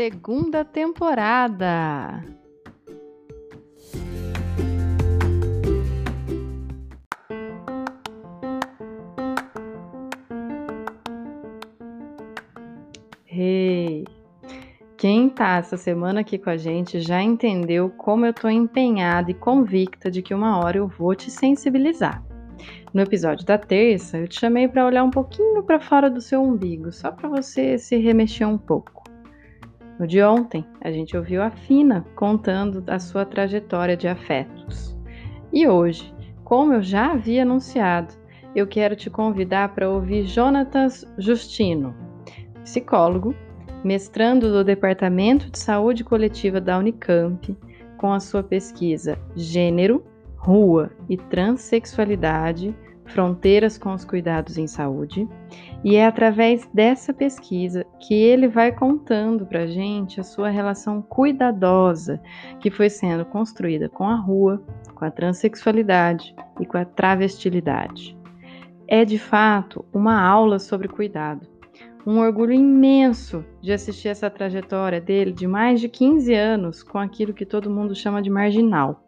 Segunda temporada. Hey! Quem tá essa semana aqui com a gente já entendeu como eu tô empenhada e convicta de que uma hora eu vou te sensibilizar. No episódio da terça, eu te chamei para olhar um pouquinho para fora do seu umbigo, só para você se remexer um pouco. No de ontem, a gente ouviu a Fina contando a sua trajetória de afetos. E hoje, como eu já havia anunciado, eu quero te convidar para ouvir Jonatas Justino, psicólogo, mestrando do Departamento de Saúde Coletiva da Unicamp, com a sua pesquisa Gênero, Rua e Transsexualidade Fronteiras com os Cuidados em Saúde, e é através dessa pesquisa que ele vai contando para gente a sua relação cuidadosa que foi sendo construída com a rua, com a transexualidade e com a travestilidade. É de fato uma aula sobre cuidado. Um orgulho imenso de assistir essa trajetória dele de mais de 15 anos com aquilo que todo mundo chama de marginal,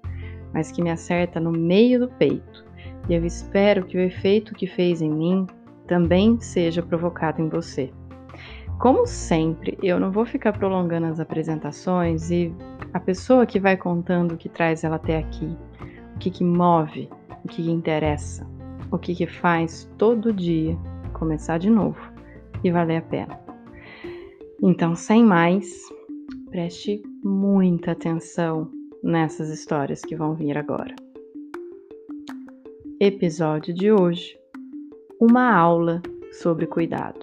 mas que me acerta no meio do peito e eu espero que o efeito que fez em mim também seja provocado em você. Como sempre, eu não vou ficar prolongando as apresentações e a pessoa que vai contando o que traz ela até aqui, o que, que move, o que, que interessa, o que, que faz todo dia começar de novo e valer a pena. Então, sem mais, preste muita atenção nessas histórias que vão vir agora. Episódio de hoje: Uma aula sobre cuidado.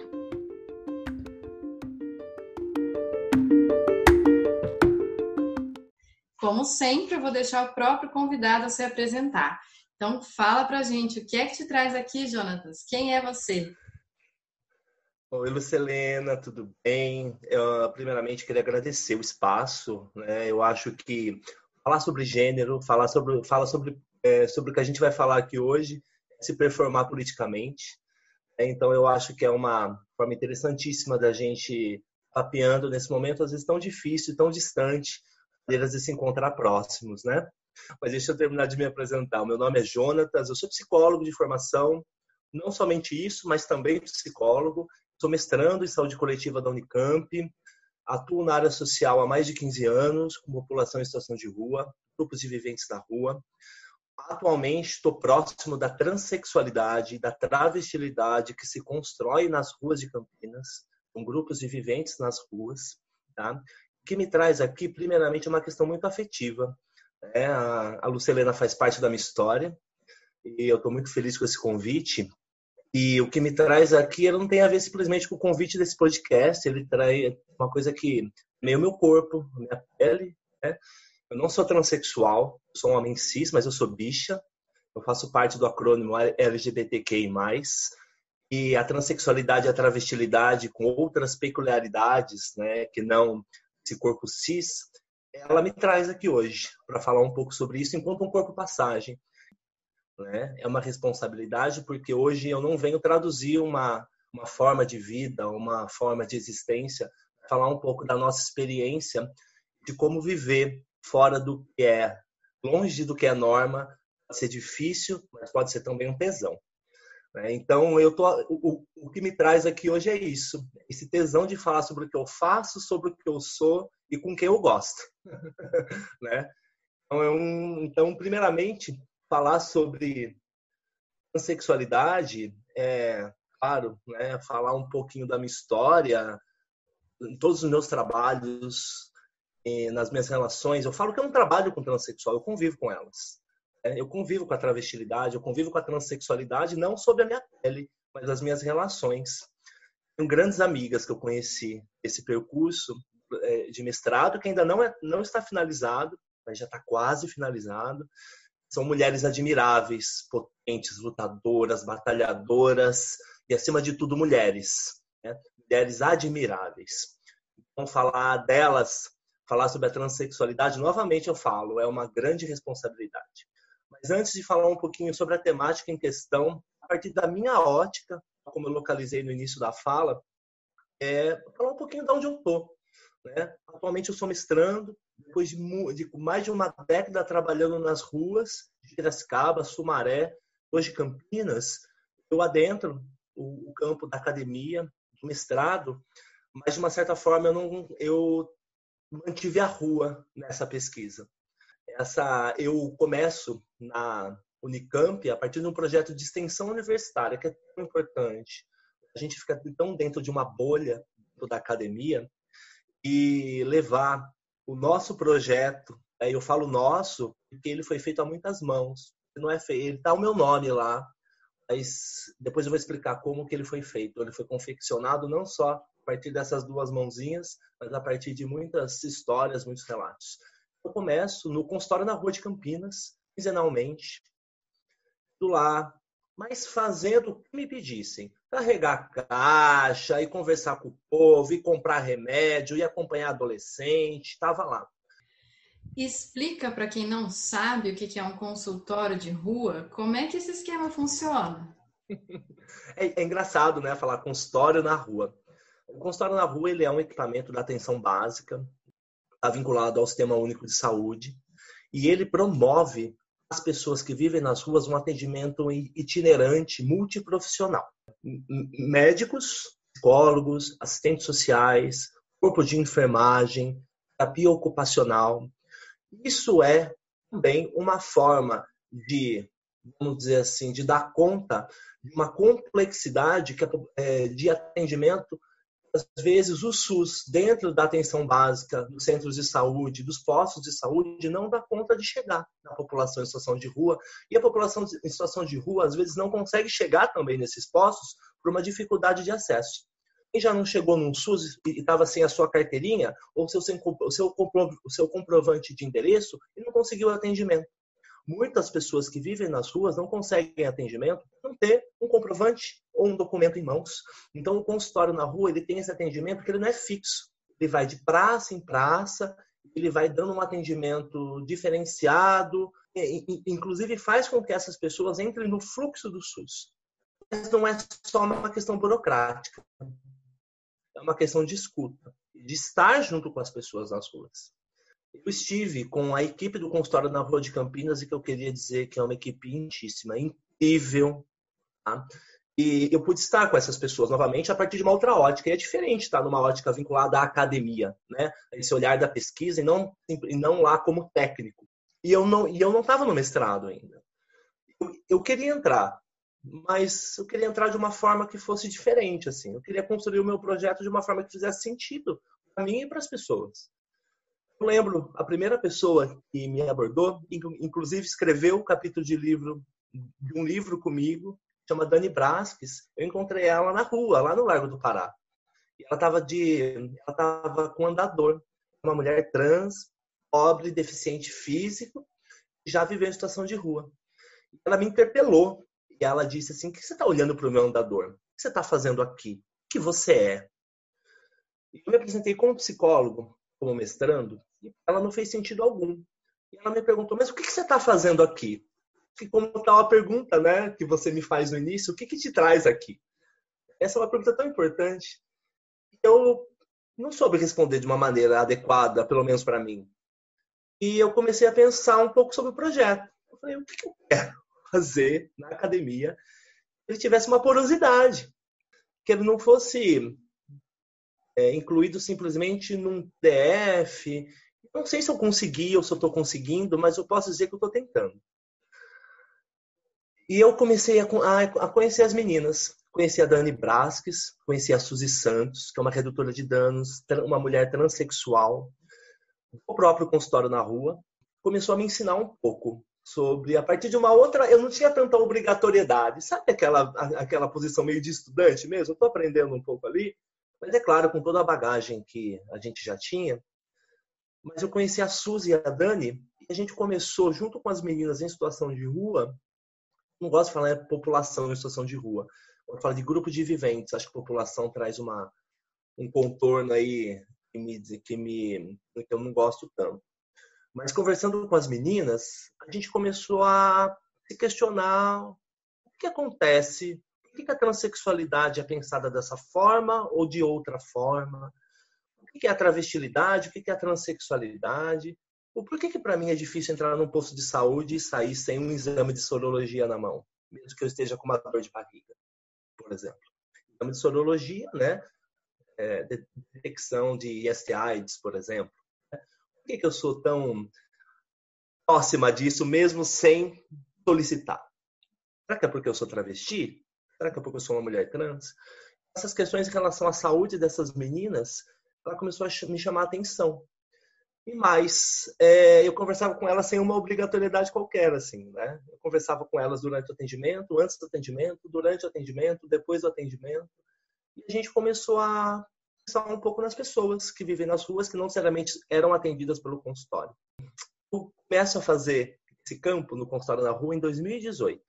Como sempre, eu vou deixar o próprio convidado a se apresentar. Então, fala pra gente o que é que te traz aqui, Jonatas? Quem é você? Oi, Lucelena, tudo bem? Eu, primeiramente, queria agradecer o espaço. Né? Eu acho que falar sobre gênero, falar sobre, falar sobre é, sobre o que a gente vai falar aqui hoje, se performar politicamente. É, então, eu acho que é uma forma interessantíssima da gente papeando nesse momento, às vezes tão difícil, tão distante, de se encontrar próximos, né? Mas deixa eu terminar de me apresentar. O meu nome é Jonatas, eu sou psicólogo de formação, não somente isso, mas também psicólogo. Sou mestrando em saúde coletiva da Unicamp, atuo na área social há mais de 15 anos, com população em situação de rua, grupos de viventes na rua. Atualmente estou próximo da transexualidade, da travestilidade que se constrói nas ruas de Campinas, com grupos de viventes nas ruas. Tá? Que me traz aqui, primeiramente, é uma questão muito afetiva. É, a Lucelena faz parte da minha história e eu estou muito feliz com esse convite. E o que me traz aqui não tem a ver simplesmente com o convite desse podcast, ele traz uma coisa que meio meu corpo, minha pele, né? Eu não sou transexual, sou um homem cis, mas eu sou bicha. Eu faço parte do acrônimo LGBTQI+. E a transexualidade e a travestilidade, com outras peculiaridades, né, que não esse corpo cis, ela me traz aqui hoje para falar um pouco sobre isso enquanto um corpo passagem. Né? É uma responsabilidade porque hoje eu não venho traduzir uma, uma forma de vida, uma forma de existência, falar um pouco da nossa experiência de como viver fora do que é, longe do que é norma, pode ser difícil, mas pode ser também um tesão. Né? Então, eu tô, o, o que me traz aqui hoje é isso, esse tesão de falar sobre o que eu faço, sobre o que eu sou e com quem eu gosto. né? Então, é um, então, primeiramente, falar sobre sexualidade é, claro, né, falar um pouquinho da minha história, em todos os meus trabalhos, nas minhas relações, eu falo que eu não trabalho com transexual, eu convivo com elas. É, eu convivo com a travestilidade, eu convivo com a transexualidade, não sobre a minha pele, mas as minhas relações. tenho grandes amigas que eu conheci esse percurso é, de mestrado, que ainda não, é, não está finalizado, mas já está quase finalizado. São mulheres admiráveis, potentes, lutadoras, batalhadoras e, acima de tudo, mulheres. Né? Mulheres admiráveis. Então, falar delas, falar sobre a transexualidade, novamente eu falo, é uma grande responsabilidade. Mas antes de falar um pouquinho sobre a temática em questão, a partir da minha ótica, como eu localizei no início da fala, é falar um pouquinho de onde eu estou. Né? Atualmente eu sou mestrando, depois de, mais de uma década trabalhando nas ruas de Piracicaba, Sumaré, hoje Campinas, eu adentro o, campo da academia, do mestrado, mas de uma certa forma eu, não, eu mantive a rua nessa pesquisa. Essa, eu começo na Unicamp a partir de um projeto de extensão universitária que é tão importante. A gente fica tão dentro de uma bolha da academia e levar o nosso projeto, aí eu falo nosso porque ele foi feito a muitas mãos. Não é ele tá o meu nome lá, mas depois eu vou explicar como que ele foi feito. Ele foi confeccionado não só a partir dessas duas mãozinhas, mas a partir de muitas histórias, muitos relatos. Eu começo no consultório na Rua de Campinas, quinzenalmente, do lá, mas fazendo o que me pedissem. Carregar caixa, e conversar com o povo, e comprar remédio, e acompanhar adolescente, estava lá. Explica para quem não sabe o que é um consultório de rua, como é que esse esquema funciona? É, é engraçado, né, falar consultório na rua. O consultório na rua ele é um equipamento da atenção básica, está vinculado ao Sistema Único de Saúde, e ele promove as pessoas que vivem nas ruas um atendimento itinerante, multiprofissional. Médicos, psicólogos, assistentes sociais, corpo de enfermagem, terapia ocupacional. Isso é também uma forma de, vamos dizer assim, de dar conta de uma complexidade é, de atendimento às vezes o SUS, dentro da atenção básica, dos centros de saúde, dos postos de saúde, não dá conta de chegar na população em situação de rua. E a população em situação de rua, às vezes, não consegue chegar também nesses postos por uma dificuldade de acesso. Quem já não chegou num SUS e estava sem a sua carteirinha, ou seu, o seu, o seu comprovante de endereço, e não conseguiu atendimento. Muitas pessoas que vivem nas ruas não conseguem atendimento, não ter um comprovante ou um documento em mãos. Então, o consultório na rua ele tem esse atendimento porque ele não é fixo. Ele vai de praça em praça, ele vai dando um atendimento diferenciado, inclusive faz com que essas pessoas entrem no fluxo do SUS. Mas não é só uma questão burocrática, é uma questão de escuta, de estar junto com as pessoas nas ruas. Eu estive com a equipe do consultório na Rua de Campinas e que eu queria dizer que é uma equipe intíssima, incrível. Tá? E eu pude estar com essas pessoas novamente a partir de uma outra ótica. E é diferente estar numa ótica vinculada à academia, né? Esse olhar da pesquisa e não, e não lá como técnico. Eu não e eu não estava no mestrado ainda. Eu, eu queria entrar, mas eu queria entrar de uma forma que fosse diferente, assim. Eu queria construir o meu projeto de uma forma que fizesse sentido para mim e para as pessoas. Lembro a primeira pessoa que me abordou, inclusive escreveu o um capítulo de livro de um livro comigo, chama Dani Brasques. Eu encontrei ela na rua, lá no Largo do Pará. Ela estava de, ela tava com andador, uma mulher trans, pobre, deficiente físico, já viveu em situação de rua. Ela me interpelou e ela disse assim: "O que você está olhando para o meu andador? O que você está fazendo aqui? O que você é?" Eu me apresentei como psicólogo, como mestrando, e ela não fez sentido algum. E ela me perguntou, mas o que, você está fazendo aqui? E como está a pergunta né, que você me faz no início, o que, que te traz aqui? Essa é uma pergunta tão importante. Eu não soube responder de uma maneira adequada, pelo menos para mim. E eu comecei a pensar um pouco sobre o projeto. Eu falei, o que, que eu quero fazer na academia que ele tivesse uma porosidade? Que ele não fosse é, incluído simplesmente num DF não sei se eu consegui ou se eu estou conseguindo, mas eu posso dizer que eu estou tentando. E eu comecei a, a, a, conhecer as meninas. Conheci a Dani Brasques, conheci a Suzy Santos, que é uma redutora de danos, uma mulher transexual, o próprio consultório na rua. Começou a me ensinar um pouco sobre a partir de uma outra, eu não tinha tanta obrigatoriedade, sabe aquela aquela posição meio de estudante mesmo? Estou aprendendo um pouco ali, mas é claro com toda a bagagem que a gente já tinha. Mas eu conheci a Suzy e a Dani e a gente começou junto com as meninas em situação de rua. Não gosto de falar população em situação de rua. Eu falo de grupo de viventes. Acho que população traz uma um contorno aí que me que me que eu não gosto tanto. Mas conversando com as meninas, a gente começou a se questionar o que acontece, por que a transexualidade é pensada dessa forma ou de outra forma, que é a travestilidade, o que é a transexualidade, o porquê que para mim é difícil entrar num posto de saúde e sair sem um exame de sorologia na mão, mesmo que eu esteja com uma dor de barriga, por exemplo. Exame de sorologia, né? É, detecção de IST-AIDS, por exemplo que, que eu sou tão próxima disso, mesmo sem solicitar? Será que é porque eu sou travesti? Será que é porque eu sou uma mulher trans? Essas questões em relação à saúde dessas meninas, ela começou a me chamar a atenção. E mais, é, eu conversava com elas sem uma obrigatoriedade qualquer, assim, né? Eu conversava com elas durante o atendimento, antes do atendimento, durante o atendimento, depois do atendimento. E a gente começou a pensar um pouco nas pessoas que vivem nas ruas, que não necessariamente eram atendidas pelo consultório. Eu começo a fazer esse campo no consultório na rua em 2018,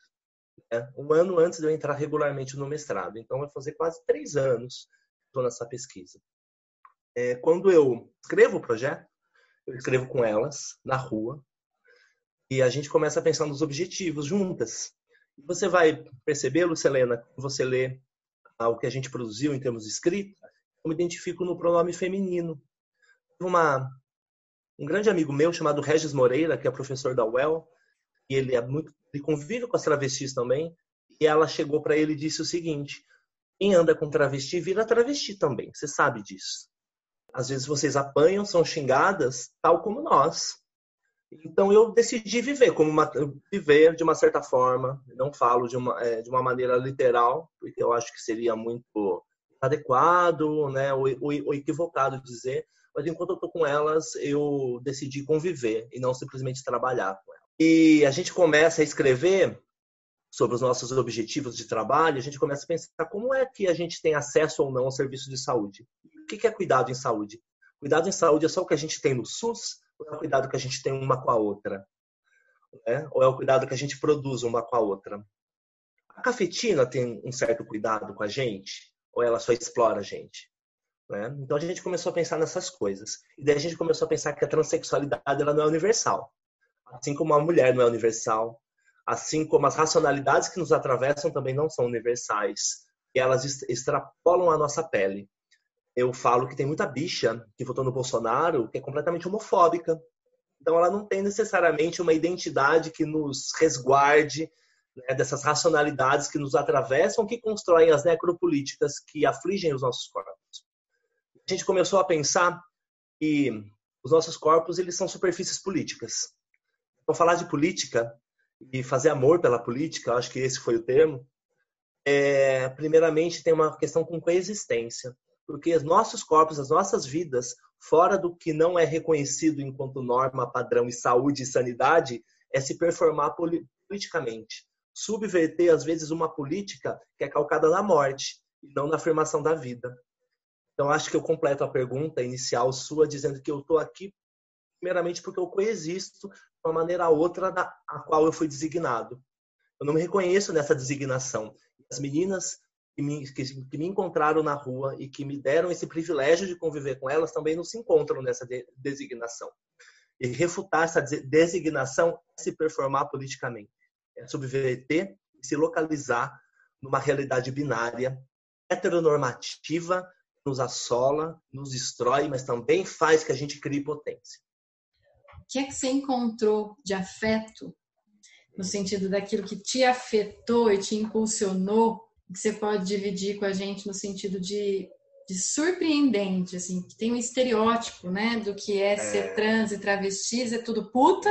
né? um ano antes de eu entrar regularmente no mestrado. Então, vai fazer quase três anos que estou nessa pesquisa. É, quando eu escrevo o projeto, eu escrevo com elas na rua e a gente começa a pensar nos objetivos juntas. Você vai perceber, Lucelena, quando você lê o que a gente produziu em termos de escrita, eu me identifico no pronome feminino. Uma, um grande amigo meu chamado Regis Moreira, que é professor da UEL, e ele é muito, ele convive com as travestis também, e ela chegou para ele e disse o seguinte: quem anda com travesti vira travesti também, você sabe disso. Às vezes vocês apanham, são xingadas, tal como nós. Então eu decidi viver como uma, viver de uma certa forma. Não falo de uma, é, de uma maneira literal, porque eu acho que seria muito adequado, né, ou, ou, ou equivocado dizer, mas enquanto eu estou com elas, eu decidi conviver e não simplesmente trabalhar com elas. E a gente começa a escrever sobre os nossos objetivos de trabalho, a gente começa a pensar como é que a gente tem acesso ou não ao serviço de saúde. O que é cuidado em saúde? Cuidado em saúde é só o que a gente tem no SUS ou é o cuidado que a gente tem uma com a outra? É? Ou é o cuidado que a gente produz uma com a outra? A cafetina tem um certo cuidado com a gente? ou ela só explora a gente? Né? Então a gente começou a pensar nessas coisas. E daí a gente começou a pensar que a transexualidade ela não é universal. Assim como a mulher não é universal, assim como as racionalidades que nos atravessam também não são universais. E elas extrapolam a nossa pele. Eu falo que tem muita bicha que votou no Bolsonaro que é completamente homofóbica. Então ela não tem necessariamente uma identidade que nos resguarde né, dessas racionalidades que nos atravessam, que constroem as necropolíticas que afligem os nossos corpos. A gente começou a pensar que os nossos corpos eles são superfícies políticas. Então, falar de política e fazer amor pela política, acho que esse foi o termo, é, primeiramente tem uma questão com coexistência, porque os nossos corpos, as nossas vidas, fora do que não é reconhecido enquanto norma, padrão e saúde e sanidade, é se performar politicamente subverter, às vezes, uma política que é calcada na morte e não na afirmação da vida. Então, acho que eu completo a pergunta inicial sua dizendo que eu estou aqui primeiramente porque eu coexisto de uma maneira ou outra da a qual eu fui designado. Eu não me reconheço nessa designação. As meninas que me, que, que me encontraram na rua e que me deram esse privilégio de conviver com elas também não se encontram nessa de, designação. E refutar essa designação é se performar politicamente é subverter e se localizar numa realidade binária, heteronormativa, nos assola, nos destrói, mas também faz que a gente crie potência. O que é que você encontrou de afeto, no sentido daquilo que te afetou e te impulsionou, que você pode dividir com a gente no sentido de, de surpreendente, assim, que tem um estereótipo, né, do que é, é. ser trans e travestis, é tudo puta,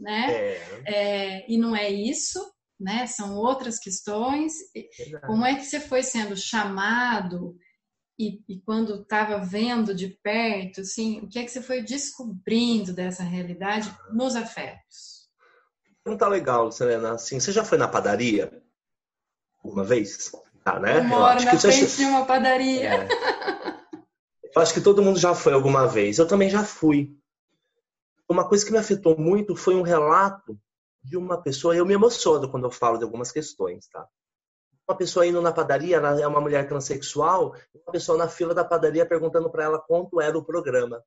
né? É. É, e não é isso, né? São outras questões. Verdade. Como é que você foi sendo chamado e, e quando estava vendo de perto, assim, o que é que você foi descobrindo dessa realidade nos afetos? Pergunta legal, Selena. Assim, você já foi na padaria alguma vez? Tá, né? Eu moro eu na frente já... de uma padaria. É. Eu acho que todo mundo já foi alguma vez. Eu também já fui. Uma coisa que me afetou muito foi um relato de uma pessoa. Eu me emociono quando eu falo de algumas questões, tá? Uma pessoa indo na padaria, é uma mulher transexual, uma pessoa na fila da padaria perguntando para ela quanto era o programa.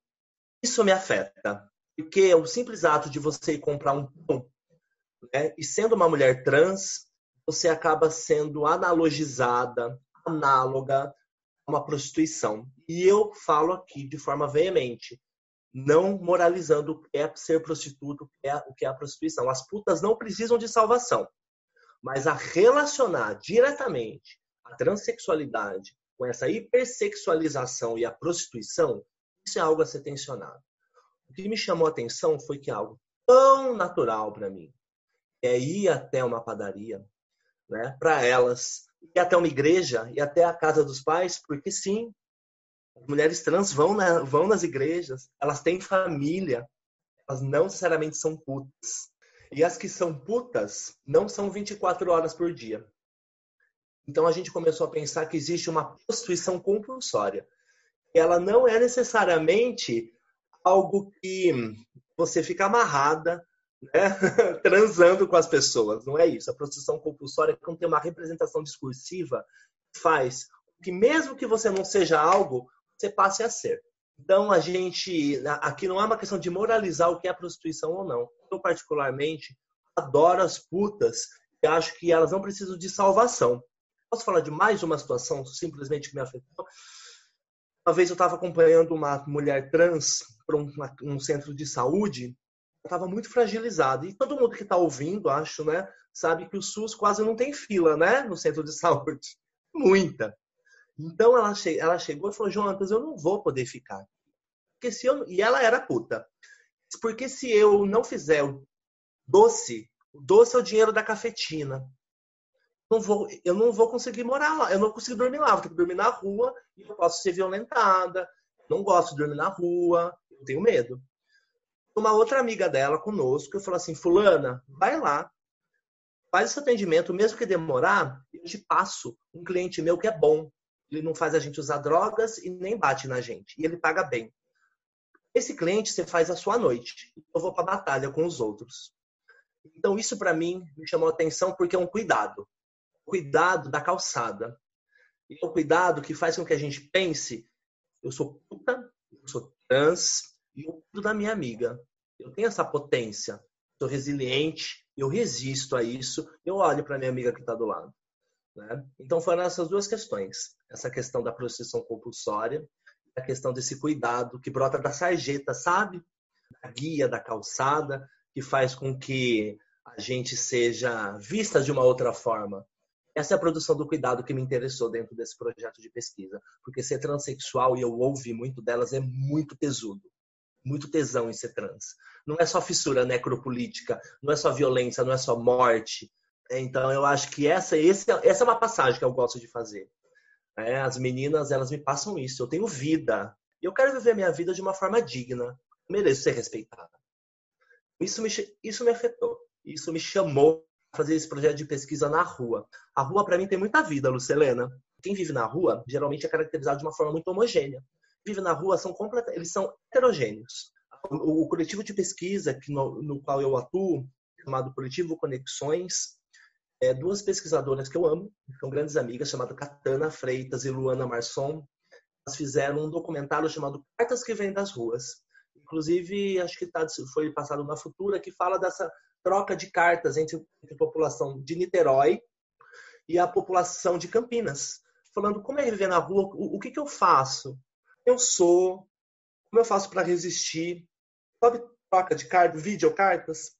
Isso me afeta, porque o simples ato de você ir comprar um pão, né, e sendo uma mulher trans, você acaba sendo analogizada, análoga a uma prostituição. E eu falo aqui de forma veemente, não moralizando o que é ser prostituto, o que é, o que é a prostituição. As putas não precisam de salvação, mas a relacionar diretamente a transexualidade com essa hipersexualização e a prostituição, isso é algo a ser tensionado. O que me chamou a atenção foi que algo tão natural para mim é ir até uma padaria, né, para elas, ir até uma igreja, e até a casa dos pais, porque sim, as mulheres trans vão, na, vão nas igrejas, elas têm família, elas não necessariamente são putas. E as que são putas não são 24 horas por dia. Então a gente começou a pensar que existe uma prostituição compulsória. Ela não é necessariamente algo que você fica amarrada né? transando com as pessoas. Não é isso. A prostituição compulsória é quando tem uma representação discursiva faz que mesmo que você não seja algo, você passe a ser. Então a gente aqui não é uma questão de moralizar o que é prostituição ou não. Eu particularmente adoro as putas e acho que elas não precisam de salvação. Posso falar de mais uma situação simplesmente que me afetou? Uma vez eu estava acompanhando uma mulher trans para um, um centro de saúde estava muito fragilizado. E todo mundo que está ouvindo, acho, né, sabe que o SUS quase não tem fila, né, no centro de saúde. Muita. Então ela, che ela chegou e falou: Jonatas, eu não vou poder ficar. Porque se eu... E ela era puta. Porque se eu não fizer o doce, o doce é o dinheiro da cafetina. Não vou, eu não vou conseguir morar lá, eu não consigo dormir lá, vou ter que dormir na rua e eu posso ser violentada. Não gosto de dormir na rua, eu tenho medo uma outra amiga dela conosco, eu falou assim, fulana, vai lá, faz esse atendimento, mesmo que demorar, eu te passo um cliente meu que é bom. Ele não faz a gente usar drogas e nem bate na gente. E ele paga bem. Esse cliente você faz a sua noite. Eu vou para a batalha com os outros. Então isso para mim me chamou a atenção porque é um cuidado. Cuidado da calçada. E é um cuidado que faz com que a gente pense, eu sou puta, eu sou trans, e eu cuido da minha amiga. Eu tenho essa potência. Sou resiliente, eu resisto a isso, eu olho para minha amiga que está do lado. Né? Então foram essas duas questões. Essa questão da prostituição compulsória, a questão desse cuidado que brota da sarjeta, sabe? Da guia, da calçada, que faz com que a gente seja vista de uma outra forma. Essa é a produção do cuidado que me interessou dentro desse projeto de pesquisa. Porque ser transexual, e eu ouvi muito delas, é muito tesudo muito tesão em ser trans. Não é só fissura necropolítica, não é só violência, não é só morte. Então eu acho que essa, essa é uma passagem que eu gosto de fazer. É, as meninas, elas me passam isso. Eu tenho vida. E eu quero viver a minha vida de uma forma digna. Eu mereço ser respeitada. Isso me, isso me afetou. Isso me chamou a fazer esse projeto de pesquisa na rua. A rua, para mim, tem muita vida, Lucelena. Quem vive na rua, geralmente é caracterizado de uma forma muito homogênea vive na rua são complet... eles são heterogêneos. O, o coletivo de pesquisa que no, no, qual eu atuo, chamado Coletivo Conexões, é, duas pesquisadoras que eu amo, são grandes amigas, chamadas Catana Freitas e Luana Marson. Elas fizeram um documentário chamado Cartas que Vêm das Ruas. Inclusive, acho que tá, foi passado na Futura, que fala dessa troca de cartas entre, entre a população de Niterói e a população de Campinas. Falando como é viver na rua, o, o que, que eu faço? eu sou, como eu faço para resistir. Sabe, troca de cartas, videocartas?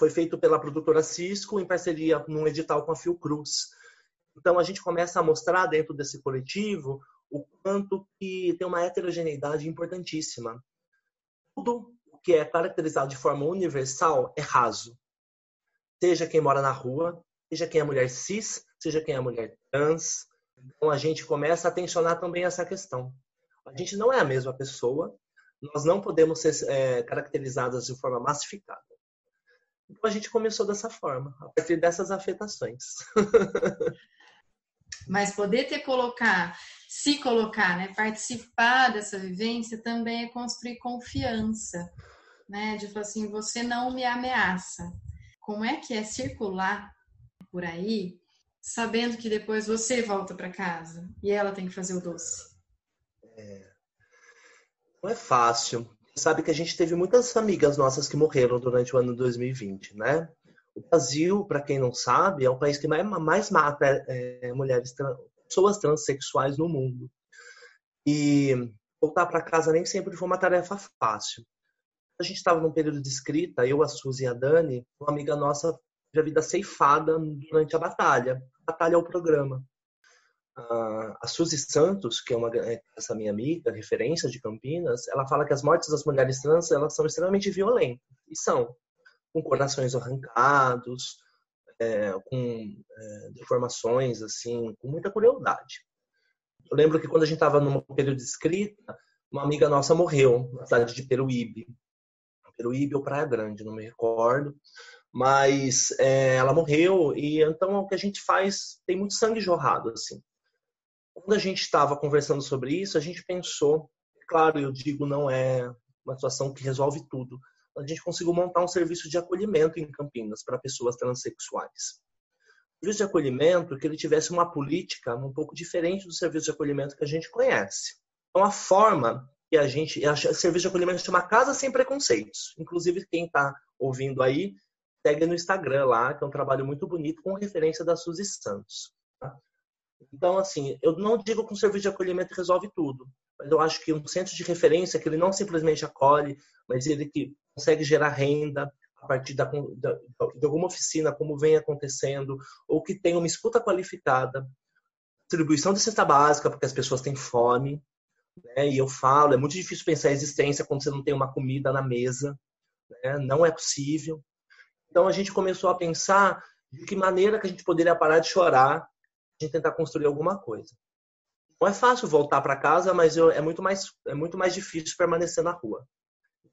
Foi feito pela produtora Cisco em parceria num edital com a Fiocruz. Então a gente começa a mostrar dentro desse coletivo o quanto que tem uma heterogeneidade importantíssima. Tudo o que é caracterizado de forma universal é raso. Seja quem mora na rua, seja quem é mulher cis, seja quem é mulher trans. Então a gente começa a tensionar também essa questão. A gente não é a mesma pessoa, nós não podemos ser é, caracterizadas de forma massificada. Então a gente começou dessa forma, a partir dessas afetações. Mas poder ter colocar, se colocar, né, participar dessa vivência também é construir confiança, né? De falar assim, você não me ameaça. Como é que é circular por aí, sabendo que depois você volta para casa e ela tem que fazer o doce? É... Não é fácil. Sabe que a gente teve muitas amigas nossas que morreram durante o ano 2020, né? O Brasil, para quem não sabe, é o país que mais, mais mata é, mulheres, pessoas transexuais no mundo. E voltar para casa nem sempre foi uma tarefa fácil. A gente estava num período de escrita, eu, a Suzy e a Dani, uma amiga nossa teve a vida ceifada durante a batalha. A batalha é o programa. A Suzy Santos, que é uma é essa minha amiga, referência de Campinas, ela fala que as mortes das mulheres trans elas são extremamente violentas. E são com corações arrancados, é, com é, deformações, assim, com muita crueldade. Eu lembro que quando a gente estava num período de escrita, uma amiga nossa morreu na cidade de Peruíbe. Peruíbe ou Praia Grande, não me recordo. Mas é, ela morreu e então o que a gente faz tem muito sangue jorrado, assim. Quando a gente estava conversando sobre isso, a gente pensou, claro, eu digo, não é uma situação que resolve tudo, a gente conseguiu montar um serviço de acolhimento em Campinas para pessoas transexuais. Serviço de acolhimento que ele tivesse uma política um pouco diferente do serviço de acolhimento que a gente conhece. Então, a forma que a gente. O serviço de acolhimento chama Casa Sem Preconceitos. Inclusive, quem está ouvindo aí, segue no Instagram lá, que é um trabalho muito bonito, com referência da Suzy Santos. Tá? Então, assim, eu não digo que um serviço de acolhimento resolve tudo, mas eu acho que um centro de referência que ele não simplesmente acolhe, mas ele que consegue gerar renda a partir da, da, de alguma oficina, como vem acontecendo, ou que tem uma escuta qualificada, distribuição de cesta básica, porque as pessoas têm fome, né? e eu falo, é muito difícil pensar a existência quando você não tem uma comida na mesa, né? não é possível. Então a gente começou a pensar de que maneira que a gente poderia parar de chorar e tentar construir alguma coisa. Não é fácil voltar para casa, mas eu, é, muito mais, é muito mais difícil permanecer na rua.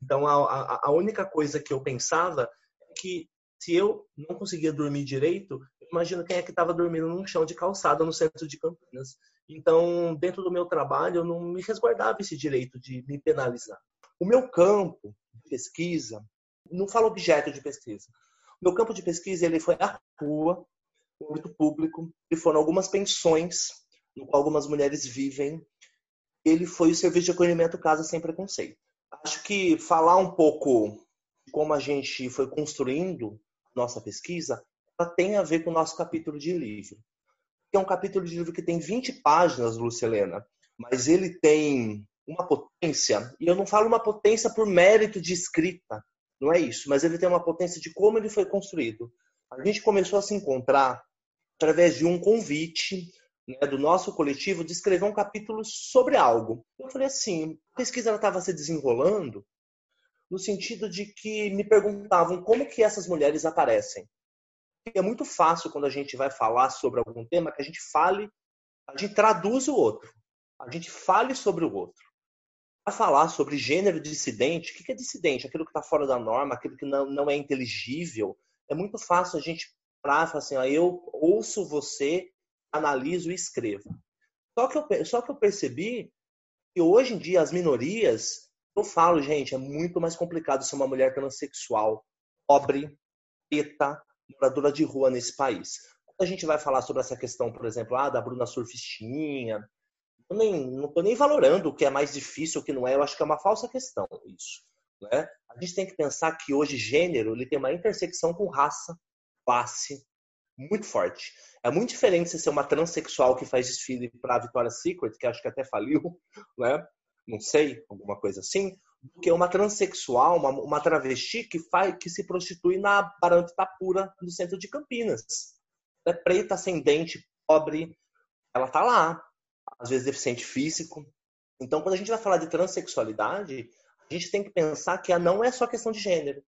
Então, a, a, a única coisa que eu pensava é que se eu não conseguia dormir direito, imagino quem é que estava dormindo num chão de calçada no centro de Campinas. Então, dentro do meu trabalho, eu não me resguardava esse direito de me penalizar. O meu campo de pesquisa, não falo objeto de pesquisa, o meu campo de pesquisa ele foi a rua, muito público, e foram algumas pensões no qual algumas mulheres vivem. Ele foi o serviço de acolhimento Casa Sem Preconceito. Acho que falar um pouco de como a gente foi construindo nossa pesquisa ela tem a ver com o nosso capítulo de livro. É um capítulo de livro que tem 20 páginas, Lúcia Helena, mas ele tem uma potência, e eu não falo uma potência por mérito de escrita, não é isso, mas ele tem uma potência de como ele foi construído. A gente começou a se encontrar através de um convite né, do nosso coletivo de escrever um capítulo sobre algo. Eu falei assim, a pesquisa estava se desenrolando no sentido de que me perguntavam como que essas mulheres aparecem. É muito fácil quando a gente vai falar sobre algum tema que a gente fale, a gente traduz o outro, a gente fale sobre o outro. Para falar sobre gênero dissidente, o que é dissidente? Aquilo que está fora da norma, aquilo que não, não é inteligível. É muito fácil a gente falar assim, ah, eu ouço você analiso e escrevo. Só que eu, só que eu percebi que hoje em dia as minorias, eu falo, gente, é muito mais complicado ser uma mulher transexual, pobre, preta, moradora de rua nesse país. Quando a gente vai falar sobre essa questão, por exemplo, ah, da Bruna Surfistinha, eu nem, não estou nem valorando o que é mais difícil, o que não é, eu acho que é uma falsa questão isso. Né? A gente tem que pensar que hoje gênero ele tem uma intersecção com raça, classe, muito forte. É muito diferente você ser uma transexual que faz desfile para a Victoria's Secret, que acho que até faliu, né? Não sei, alguma coisa assim, do que uma transexual, uma, uma travesti que faz que se prostitui na Barante Tapura, no centro de Campinas. É preta, ascendente, pobre, ela tá lá. Às vezes deficiente físico. Então, quando a gente vai falar de transexualidade, a gente tem que pensar que não é só questão de gênero.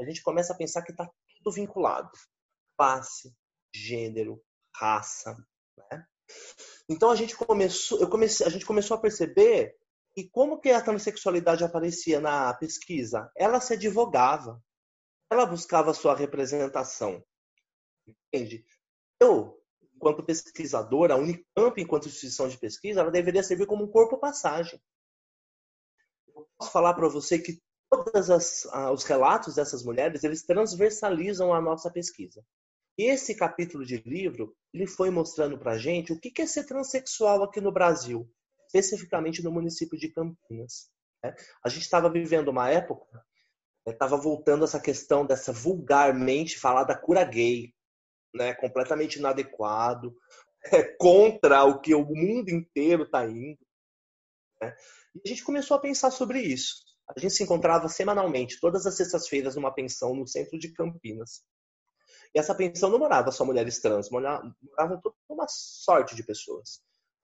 A gente começa a pensar que está tudo vinculado. Classe, gênero, raça. Né? Então a gente começou, eu comecei, a gente começou a perceber que como que a transexualidade aparecia na pesquisa, ela se advogava. ela buscava sua representação. Entende? Eu, enquanto pesquisadora, a Unicamp, enquanto instituição de pesquisa, ela deveria servir como um corpo-passagem. Eu posso falar para você que todos os relatos dessas mulheres, eles transversalizam a nossa pesquisa. E esse capítulo de livro, ele foi mostrando para gente o que é ser transexual aqui no Brasil, especificamente no município de Campinas. Né? A gente estava vivendo uma época, estava né, voltando essa questão dessa vulgarmente falada cura gay, né? completamente inadequado, é, contra o que o mundo inteiro está indo. Né? E a gente começou a pensar sobre isso. A gente se encontrava semanalmente, todas as sextas-feiras, numa pensão no centro de Campinas. E essa pensão não morava só mulheres trans, moravam toda uma sorte de pessoas.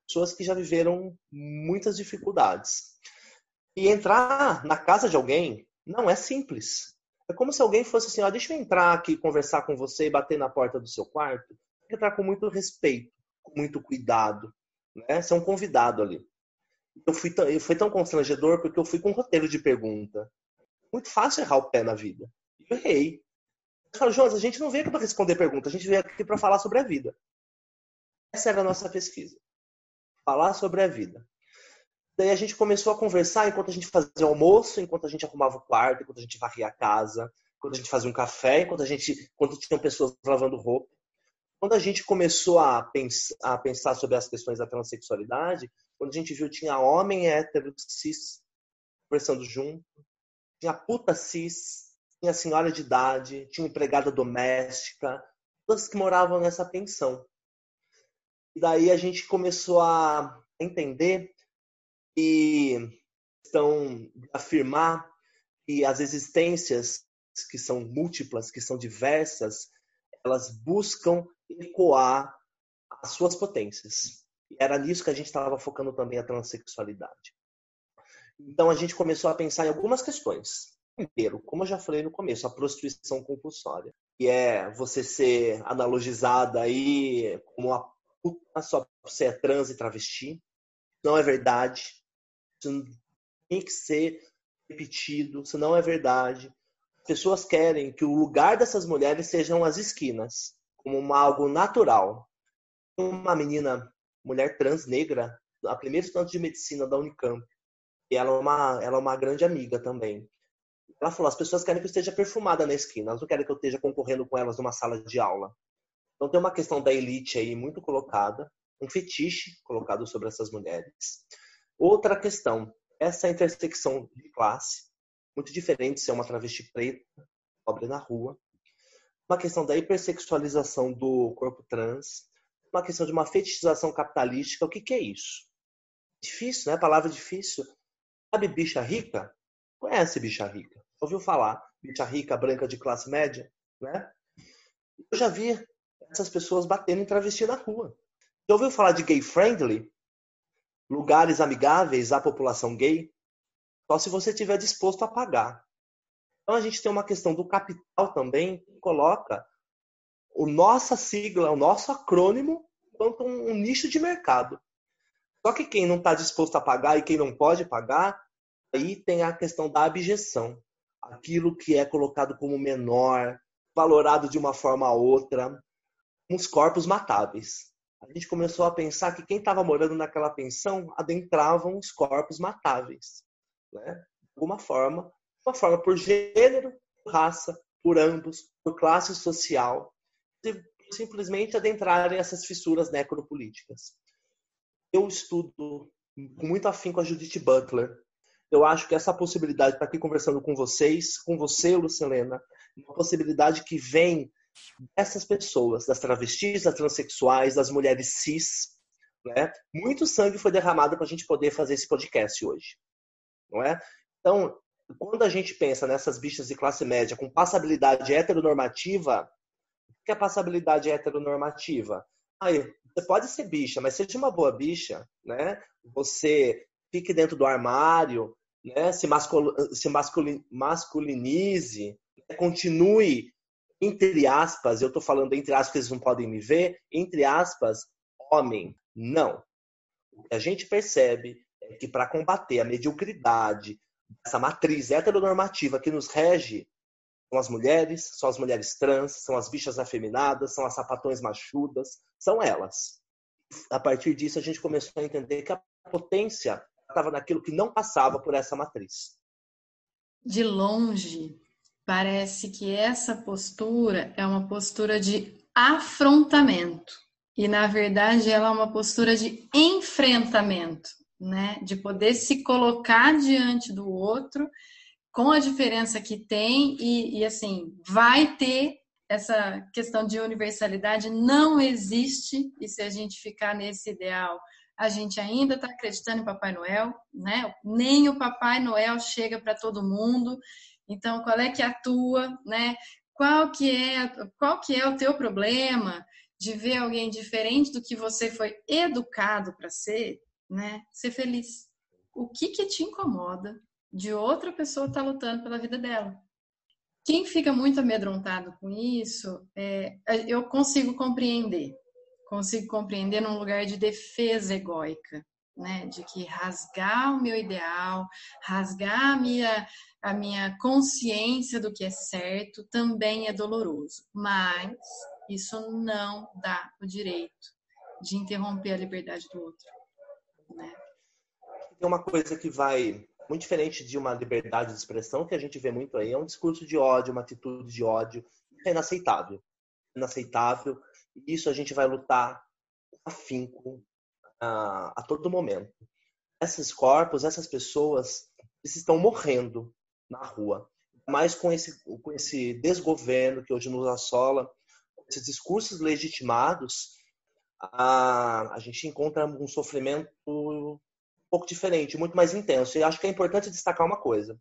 Pessoas que já viveram muitas dificuldades. E entrar na casa de alguém não é simples. É como se alguém fosse assim, ó, deixa eu entrar aqui, conversar com você e bater na porta do seu quarto. Entrar com muito respeito, com muito cuidado. Né? Ser um convidado ali. Eu fui, tão, fui tão constrangedor porque eu fui com um roteiro de pergunta. Muito fácil errar o pé na vida. Eu errei. Eu falo, Jonas, a gente não veio aqui para responder perguntas, a gente veio aqui para falar sobre a vida. Essa era a nossa pesquisa. Falar sobre a vida. Daí a gente começou a conversar enquanto a gente fazia almoço, enquanto a gente arrumava o quarto, enquanto a gente varria a casa, enquanto a gente fazia um café, enquanto a gente, enquanto tinham pessoas lavando roupa. Quando a gente começou a, pens a pensar sobre as questões da transexualidade, quando a gente viu tinha homem hétero cis conversando junto, tinha puta cis, tinha senhora de idade, tinha empregada doméstica, todas que moravam nessa pensão. E daí a gente começou a entender e estão afirmar que as existências que são múltiplas, que são diversas, elas buscam ecoar as suas potências. E era nisso que a gente estava focando também a transexualidade. Então a gente começou a pensar em algumas questões. Primeiro, como eu já falei no começo, a prostituição compulsória, que é você ser analogizada aí como uma puta só por ser trans e travesti. Não é verdade. Isso tem que ser repetido, isso não é verdade. As pessoas querem que o lugar dessas mulheres sejam as esquinas, como uma, algo natural. Uma menina, mulher trans negra, a primeira estudante de medicina da Unicamp, e ela é uma, ela é uma grande amiga também. Ela falou: as pessoas querem que eu esteja perfumada na esquina, elas não querem que eu esteja concorrendo com elas numa sala de aula. Então tem uma questão da elite aí muito colocada, um fetiche colocado sobre essas mulheres. Outra questão, essa intersecção de classe, muito diferente ser uma travesti preta, pobre na rua. Uma questão da hipersexualização do corpo trans, uma questão de uma fetichização capitalística. O que, que é isso? Difícil, né? Palavra difícil. Sabe bicha rica? Conhece bicha rica? ouviu falar, bicha rica, branca de classe média, né? Eu já vi essas pessoas batendo em travesti na rua. Já ouviu falar de gay friendly? Lugares amigáveis à população gay? Só se você estiver disposto a pagar. Então a gente tem uma questão do capital também que coloca o nossa sigla, o nosso acrônimo quanto um, um nicho de mercado. Só que quem não está disposto a pagar e quem não pode pagar, aí tem a questão da abjeção aquilo que é colocado como menor, valorado de uma forma ou outra, uns corpos matáveis. A gente começou a pensar que quem estava morando naquela pensão adentravam os corpos matáveis, né? De alguma forma, uma forma por gênero, por raça, por ambos, por classe social, simplesmente adentrarem essas fissuras necropolíticas. Eu estudo com muito afinco a Judith Butler, eu acho que essa possibilidade, estar aqui conversando com vocês, com você, Lucilena, uma possibilidade que vem dessas pessoas, das travestis, das transexuais, das mulheres cis, né? Muito sangue foi derramado para a gente poder fazer esse podcast hoje, não é? Então, quando a gente pensa nessas bichas de classe média com passabilidade heteronormativa, que é passabilidade heteronormativa? Aí, você pode ser bicha, mas seja uma boa bicha, né? Você fique dentro do armário, né? se, mascul se masculin masculinize, né? continue, entre aspas, eu estou falando entre aspas, eles não podem me ver, entre aspas, homem. Não. O que a gente percebe é que para combater a mediocridade, essa matriz heteronormativa que nos rege, São as mulheres, são as mulheres trans, são as bichas afeminadas, são as sapatões machudas, são elas. A partir disso, a gente começou a entender que a potência estava naquilo que não passava por essa matriz. De longe, parece que essa postura é uma postura de afrontamento. E, na verdade, ela é uma postura de enfrentamento, né? De poder se colocar diante do outro com a diferença que tem e, e assim, vai ter essa questão de universalidade não existe e se a gente ficar nesse ideal a gente ainda está acreditando em Papai Noel, né? Nem o Papai Noel chega para todo mundo. Então, qual é que é a tua, né? Qual que é, qual que é o teu problema de ver alguém diferente do que você foi educado para ser, né? Ser feliz. O que que te incomoda de outra pessoa estar tá lutando pela vida dela? Quem fica muito amedrontado com isso, é, eu consigo compreender consigo compreender num lugar de defesa egóica, né? De que rasgar o meu ideal, rasgar a minha, a minha consciência do que é certo também é doloroso. Mas isso não dá o direito de interromper a liberdade do outro. Né? Tem uma coisa que vai muito diferente de uma liberdade de expressão que a gente vê muito aí, é um discurso de ódio, uma atitude de ódio, é inaceitável. Inaceitável isso a gente vai lutar afinco a, a todo momento. Esses corpos, essas pessoas, eles estão morrendo na rua. Mas com esse, com esse desgoverno que hoje nos assola, esses discursos legitimados, a, a gente encontra um sofrimento pouco diferente, muito mais intenso. E acho que é importante destacar uma coisa.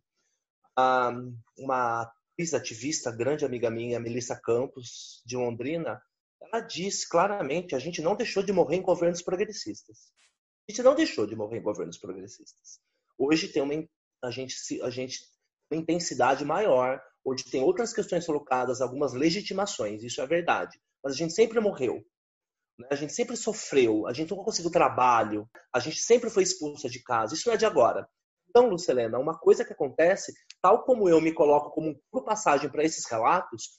uma atriz ativista, grande amiga minha, Melissa Campos, de Londrina, ela diz claramente: a gente não deixou de morrer em governos progressistas. A gente não deixou de morrer em governos progressistas. Hoje tem uma a gente a gente uma intensidade maior. Hoje tem outras questões colocadas, algumas legitimações. Isso é verdade. Mas a gente sempre morreu. Né? A gente sempre sofreu. A gente não conseguiu trabalho. A gente sempre foi expulsa de casa. Isso não é de agora. Então, Lucelena, uma coisa que acontece, tal como eu me coloco como um passagem para esses relatos,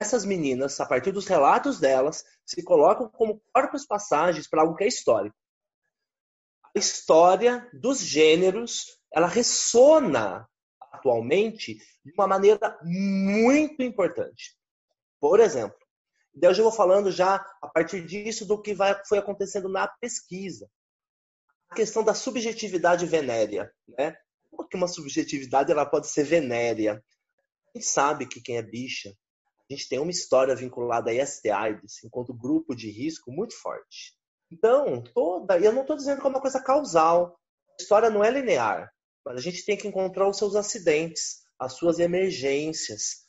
essas meninas, a partir dos relatos delas, se colocam como corpos passagens para algo que é histórico. A história dos gêneros, ela ressona atualmente de uma maneira muito importante. Por exemplo, eu já vou falando já a partir disso do que vai, foi acontecendo na pesquisa. A questão da subjetividade venérea, né? Como que uma subjetividade ela pode ser venérea? A gente sabe que quem é bicha, a gente tem uma história vinculada a STIs enquanto grupo de risco muito forte. Então, toda, eu não estou dizendo que é uma coisa causal. A história não é linear, mas a gente tem que encontrar os seus acidentes, as suas emergências.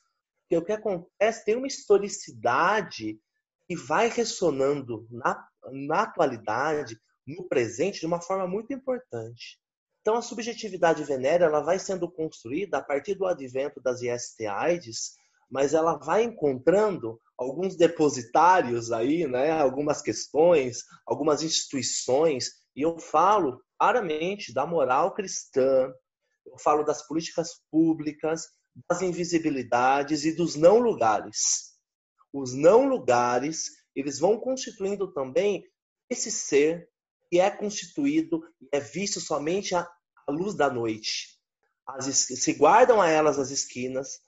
Porque o que acontece tem uma historicidade que vai ressonando na, na atualidade, no presente, de uma forma muito importante. Então, a subjetividade venérea ela vai sendo construída a partir do advento das ISTIs, mas ela vai encontrando alguns depositários aí, né, algumas questões, algumas instituições, e eu falo claramente da moral cristã, eu falo das políticas públicas, das invisibilidades e dos não lugares. Os não lugares, eles vão constituindo também esse ser que é constituído e é visto somente à luz da noite. As, se guardam a elas as esquinas,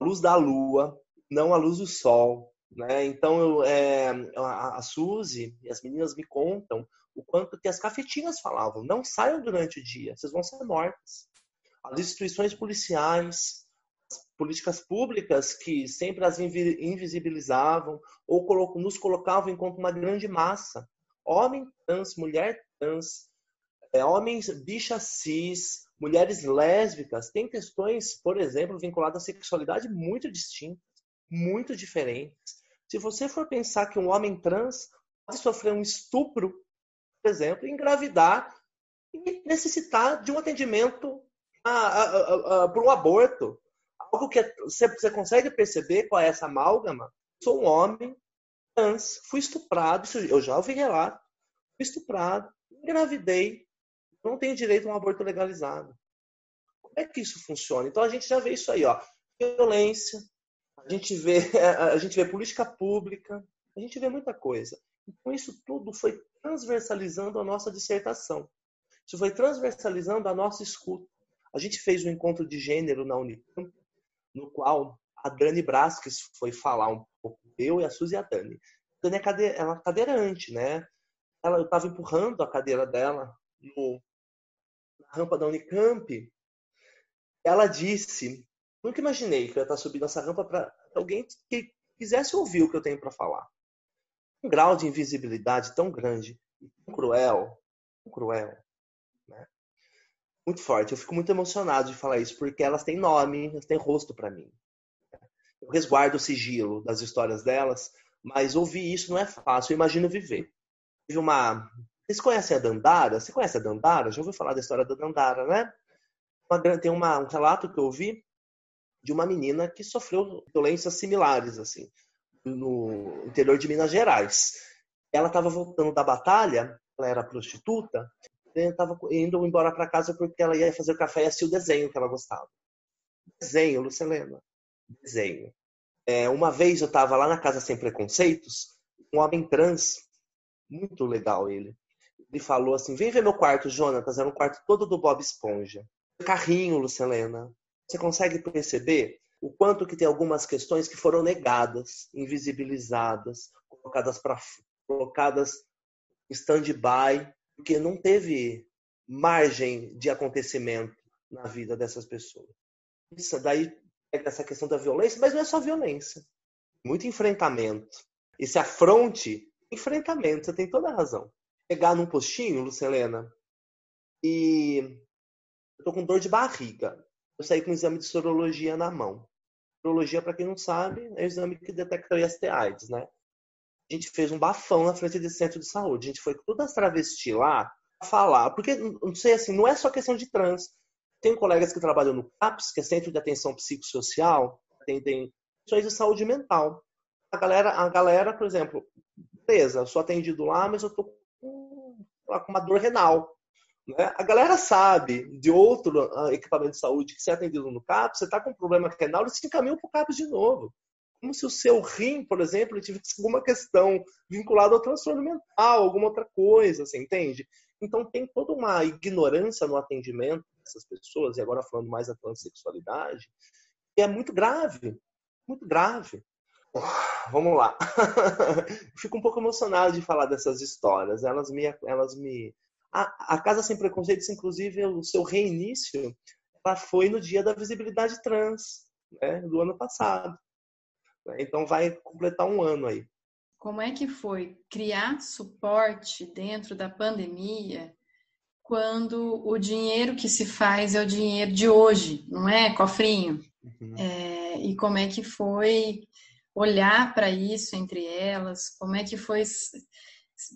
luz da lua, não a luz do sol. Né? Então, eu, é, a, a Suzy e as meninas me contam o quanto que as cafetinhas falavam: não saiam durante o dia, vocês vão ser mortas. As instituições policiais, políticas públicas que sempre as invisibilizavam ou nos colocavam enquanto uma grande massa. Homem trans, mulher trans, é, homens bicha cis, mulheres lésbicas têm questões, por exemplo, vinculadas à sexualidade muito distintas, muito diferentes. Se você for pensar que um homem trans pode sofrer um estupro, por exemplo, engravidar e necessitar de um atendimento para um aborto, algo que é, você, você consegue perceber qual é essa amálgama? Sou um homem trans, fui estuprado, eu já ouvi relato, fui estuprado, engravidei, não tem direito a um aborto legalizado. Como é que isso funciona? Então a gente já vê isso aí, ó. Violência, a gente vê, a gente vê política pública, a gente vê muita coisa. Então, isso tudo foi transversalizando a nossa dissertação. Isso foi transversalizando a nossa escuta. A gente fez um encontro de gênero na Unicamp, no qual a Dani Brasques foi falar um pouco, eu e a Suzy e a Dani. A Dani é, cadeira, é uma cadeirante, né? Ela, eu estava empurrando a cadeira dela no, na rampa da Unicamp. Ela disse, nunca imaginei que eu ia estar subindo essa rampa para alguém que quisesse ouvir o que eu tenho para falar. Um grau de invisibilidade tão grande, tão cruel, tão cruel? Muito forte. Eu fico muito emocionado de falar isso, porque elas têm nome, elas têm rosto para mim. Eu resguardo o sigilo das histórias delas, mas ouvir isso não é fácil. Eu imagino viver. Tive uma. Vocês conhecem a Dandara? Você conhece a Dandara? Já ouviu falar da história da Dandara, né? Uma, tem uma, um relato que eu ouvi de uma menina que sofreu violências similares, assim, no interior de Minas Gerais. Ela estava voltando da batalha, ela era prostituta, estava indo embora para casa porque ela ia fazer o café e assistir o desenho que ela gostava. Desenho, Lucelena. Desenho. É, uma vez eu estava lá na Casa Sem Preconceitos, um homem trans, muito legal ele. Ele falou assim: vem ver meu quarto, Jonatas. Era um quarto todo do Bob Esponja. Carrinho, Lucelena. Você consegue perceber o quanto que tem algumas questões que foram negadas, invisibilizadas, colocadas para colocadas stand-by, porque não teve margem de acontecimento na vida dessas pessoas. Isso daí é essa questão da violência, mas não é só violência. Muito enfrentamento. Esse afronte, enfrentamento, você tem toda a razão. Pegar num postinho, Lucelena, e eu tô com dor de barriga. Eu saí com um exame de sorologia na mão. Sorologia, para quem não sabe, é o exame que detecta o IST-AIDS, né? A gente fez um bafão na frente desse centro de saúde. A gente foi com todas as travestis lá falar. Porque, não sei assim, não é só questão de trans. Tem colegas que trabalham no CAPS, que é Centro de Atenção Psicossocial, tem questões de saúde mental. A galera, a galera, por exemplo, beleza, eu sou atendido lá, mas eu tô com, uma dor renal. Né? A galera sabe de outro uh, equipamento de saúde que você é atendido no CAPS, você está com um problema renal, eles te encaminham para o CAPS de novo. Como se o seu rim, por exemplo, tivesse alguma questão vinculada ao transtorno mental, alguma outra coisa, você entende? Então tem toda uma ignorância no atendimento dessas pessoas, e agora falando mais da transexualidade, que é muito grave, muito grave. Vamos lá. Fico um pouco emocionado de falar dessas histórias. Elas me, elas me. A, a Casa Sem Preconceitos, inclusive, o seu reinício, ela foi no dia da visibilidade trans, né, do ano passado. Então vai completar um ano aí. Como é que foi criar suporte dentro da pandemia quando o dinheiro que se faz é o dinheiro de hoje, não é, cofrinho? Uhum. É, e como é que foi olhar para isso entre elas? Como é que foi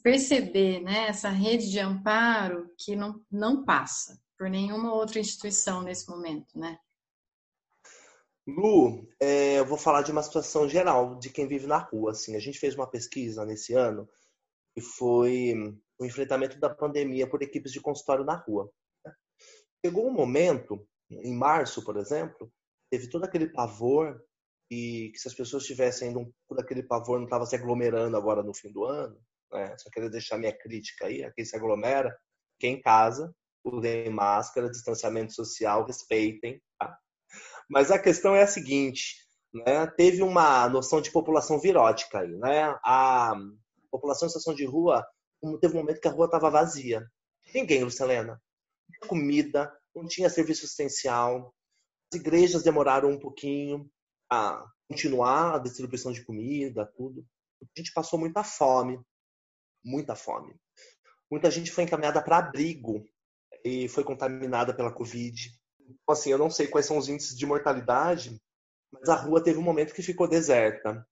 perceber né, essa rede de amparo que não, não passa por nenhuma outra instituição nesse momento, né? Lu, é, eu vou falar de uma situação geral de quem vive na rua. Assim, a gente fez uma pesquisa nesse ano que foi o enfrentamento da pandemia por equipes de consultório na rua. Chegou um momento, em março, por exemplo, teve todo aquele pavor e que se as pessoas tivessem ainda um pouco daquele pavor, não estava se aglomerando agora no fim do ano. Né? Só queria deixar minha crítica aí, a quem se aglomera, quem em casa, usem máscara, distanciamento social, respeitem. Tá? Mas a questão é a seguinte, né? teve uma noção de população virótica aí. Né? A população em situação de rua, teve um momento que a rua estava vazia. Ninguém, Lucelena. Não tinha comida, não tinha serviço essencial. As igrejas demoraram um pouquinho a continuar a distribuição de comida, tudo. A gente passou muita fome, muita fome. Muita gente foi encaminhada para abrigo e foi contaminada pela Covid. Então, assim, eu não sei quais são os índices de mortalidade, mas a rua teve um momento que ficou deserta.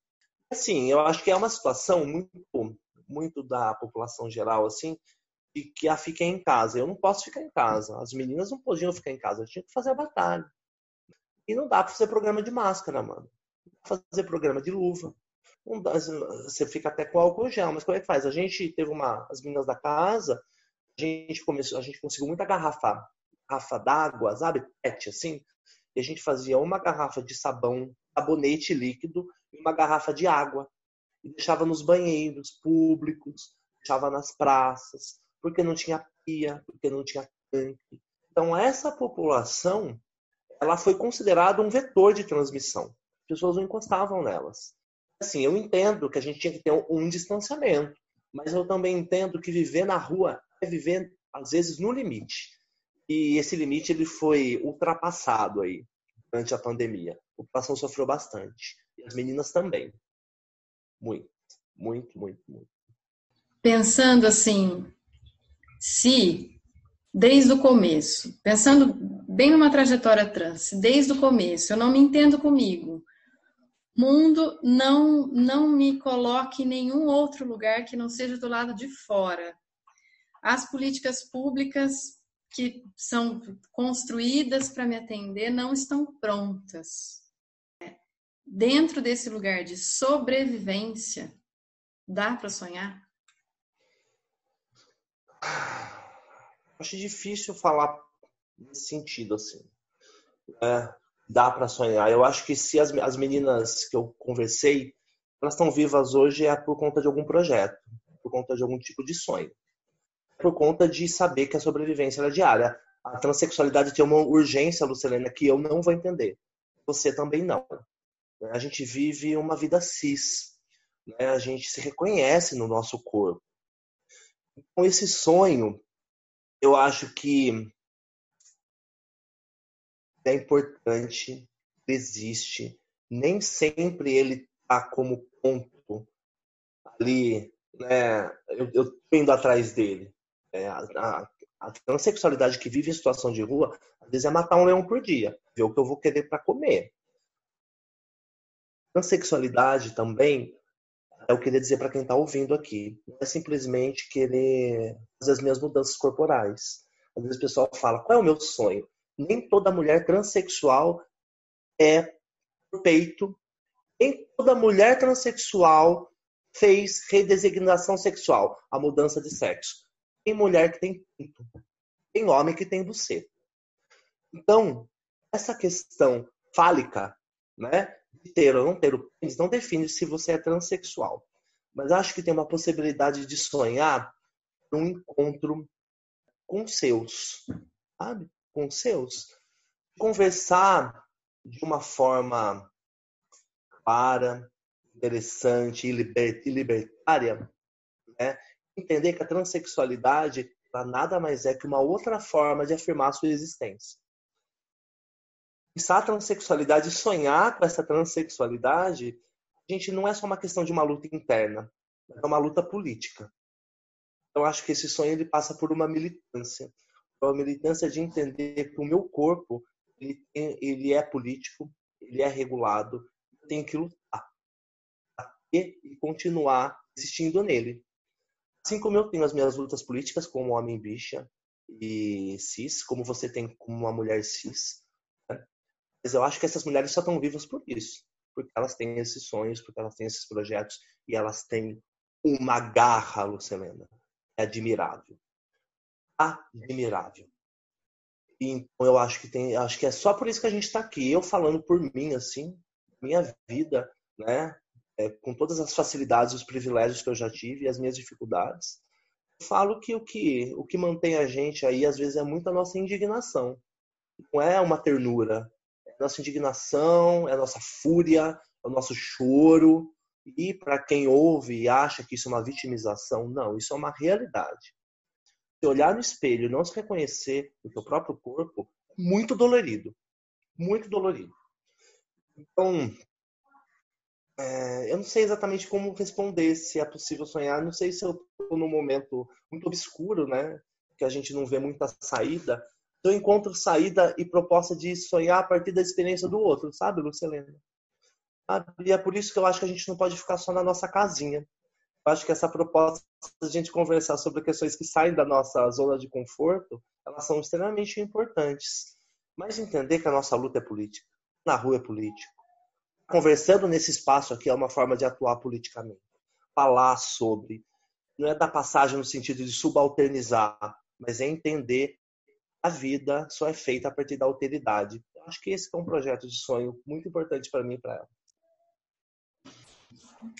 Assim, eu acho que é uma situação muito, muito da população geral, assim, e que a fiquem em casa. Eu não posso ficar em casa. As meninas não podiam ficar em casa, tinha que fazer a batalha. E não dá para fazer programa de máscara, mano. Fazer programa de luva. Dá, você fica até com álcool gel, mas como é que faz? A gente teve uma. As meninas da casa, a gente começou, a gente conseguiu muita garrafa, garrafa d'água, sabe? Pet, assim. E a gente fazia uma garrafa de sabão sabonete líquido e uma garrafa de água. E deixava nos banheiros públicos, deixava nas praças, porque não tinha pia, porque não tinha tanque. Então, essa população ela foi considerada um vetor de transmissão. As pessoas não encostavam nelas. Assim, eu entendo que a gente tinha que ter um distanciamento, mas eu também entendo que viver na rua é viver, às vezes, no limite. E esse limite ele foi ultrapassado aí durante a pandemia. A população sofreu bastante. E as meninas também. Muito, muito, muito, muito. Pensando assim, se desde o começo, pensando bem numa trajetória trans, desde o começo, eu não me entendo comigo. Mundo não não me coloque em nenhum outro lugar que não seja do lado de fora. As políticas públicas que são construídas para me atender não estão prontas. Dentro desse lugar de sobrevivência, dá para sonhar? Acho difícil falar nesse sentido assim. É, dá para sonhar. Eu acho que se as, as meninas que eu conversei, elas estão vivas hoje é por conta de algum projeto, por conta de algum tipo de sonho por conta de saber que a sobrevivência é diária. A transexualidade tem uma urgência, Lucelena, que eu não vou entender. Você também não. A gente vive uma vida cis. Né? A gente se reconhece no nosso corpo. Então, esse sonho, eu acho que é importante, existe. Nem sempre ele está como ponto ali, né? Eu, tô indo atrás dele. É, a, a, a transexualidade que vive em situação de rua, às vezes é matar um leão por dia, ver o que eu vou querer para comer. Transexualidade também, eu queria dizer para quem está ouvindo aqui, não é simplesmente querer fazer as minhas mudanças corporais. Às vezes o pessoal fala, qual é o meu sonho? Nem toda mulher transexual é peito, nem toda mulher transexual fez redesignação sexual, a mudança de sexo. Tem mulher que tem pinto. Tem homem que tem buceta. Então, essa questão fálica, né, de ter ou não ter o pênis, não define se você é transexual. Mas acho que tem uma possibilidade de sonhar num encontro com seus, sabe? Com seus. Conversar de uma forma clara, interessante e libertária, né? Entender que a transexualidade nada mais é que uma outra forma de afirmar sua existência. Pensar a transexualidade sonhar com essa transexualidade, a gente não é só uma questão de uma luta interna, é uma luta política. Eu acho que esse sonho ele passa por uma militância, uma militância de entender que o meu corpo ele, ele é político, ele é regulado, eu tenho que lutar e continuar existindo nele. Assim como eu tenho as minhas lutas políticas como homem bicha e cis, como você tem como uma mulher cis. Né? Mas eu acho que essas mulheres só estão vivas por isso. Porque elas têm esses sonhos, porque elas têm esses projetos e elas têm uma garra, Lucelena. É admirável. Admirável. Então eu acho que tem, acho que é só por isso que a gente está aqui. Eu falando por mim, assim, minha vida, né? É, com todas as facilidades os privilégios que eu já tive e as minhas dificuldades, falo que o que o que mantém a gente aí às vezes é muito a nossa indignação. Não é uma ternura, é a nossa indignação, é nossa fúria, é o nosso choro. E para quem ouve e acha que isso é uma vitimização, não, isso é uma realidade. Se olhar no espelho e não se reconhecer no seu próprio corpo, muito dolorido. Muito dolorido. Então, é, eu não sei exatamente como responder se é possível sonhar. Não sei se eu estou num momento muito obscuro, né? Que a gente não vê muita saída. Eu encontro saída e proposta de sonhar a partir da experiência do outro, sabe, Lucelena? E é por isso que eu acho que a gente não pode ficar só na nossa casinha. Eu acho que essa proposta de a gente conversar sobre questões que saem da nossa zona de conforto, elas são extremamente importantes. Mas entender que a nossa luta é política. Na rua é político conversando nesse espaço aqui é uma forma de atuar politicamente. Falar sobre. Não é dar passagem no sentido de subalternizar, mas é entender a vida só é feita a partir da alteridade, Acho que esse é um projeto de sonho muito importante para mim e para ela.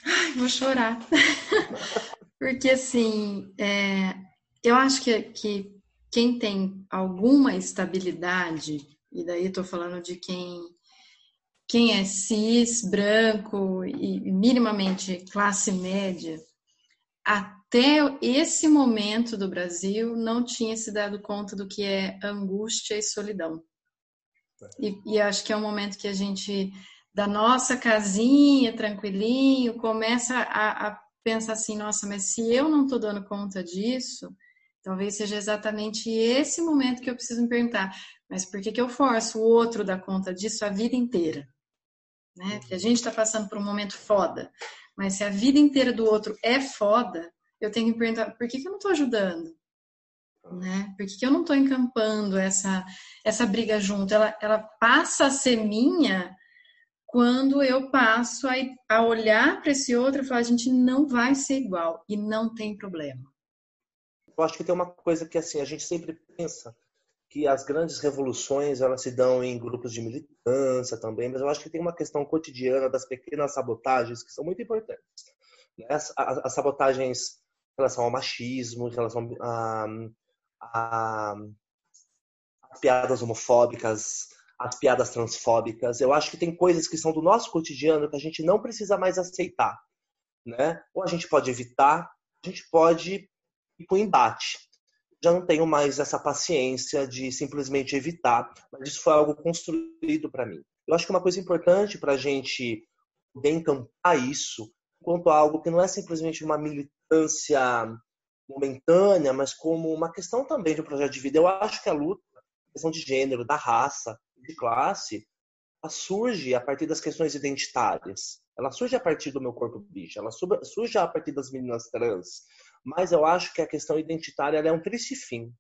Ai, vou chorar. Porque, assim, é, eu acho que, que quem tem alguma estabilidade, e daí estou falando de quem, quem é cis, branco e minimamente classe média, até esse momento do Brasil não tinha se dado conta do que é angústia e solidão. E, e acho que é um momento que a gente, da nossa casinha, tranquilinho, começa a, a pensar assim: nossa, mas se eu não estou dando conta disso, talvez seja exatamente esse momento que eu preciso me perguntar: mas por que, que eu forço o outro dar conta disso a vida inteira? Né? Porque a gente está passando por um momento foda, mas se a vida inteira do outro é foda, eu tenho que me perguntar: por que, que eu não estou ajudando? né? Por que, eu não estou encampando essa, essa briga junto? Ela, ela passa a ser minha quando eu passo a, a olhar para esse outro e falar, a gente não vai ser igual e não tem problema. Eu acho que tem uma coisa que assim, a gente sempre pensa que as grandes revoluções elas se dão em grupos de militância também, mas eu acho que tem uma questão cotidiana das pequenas sabotagens que são muito importantes. Né? As, as, as sabotagens em relação ao machismo, em relação a, a, as piadas homofóbicas, as piadas transfóbicas. Eu acho que tem coisas que são do nosso cotidiano que a gente não precisa mais aceitar. Né? Ou a gente pode evitar, a gente pode ir para o embate. Já não tenho mais essa paciência de simplesmente evitar, mas isso foi algo construído para mim. Eu acho que uma coisa importante para a gente poder encampar isso, quanto a algo que não é simplesmente uma militância momentânea, mas como uma questão também de um projeto de vida. Eu acho que a luta, a questão de gênero, da raça, de classe, surge a partir das questões identitárias. Ela surge a partir do meu corpo bicho, ela surge a partir das meninas trans. Mas eu acho que a questão identitária é um triste fim.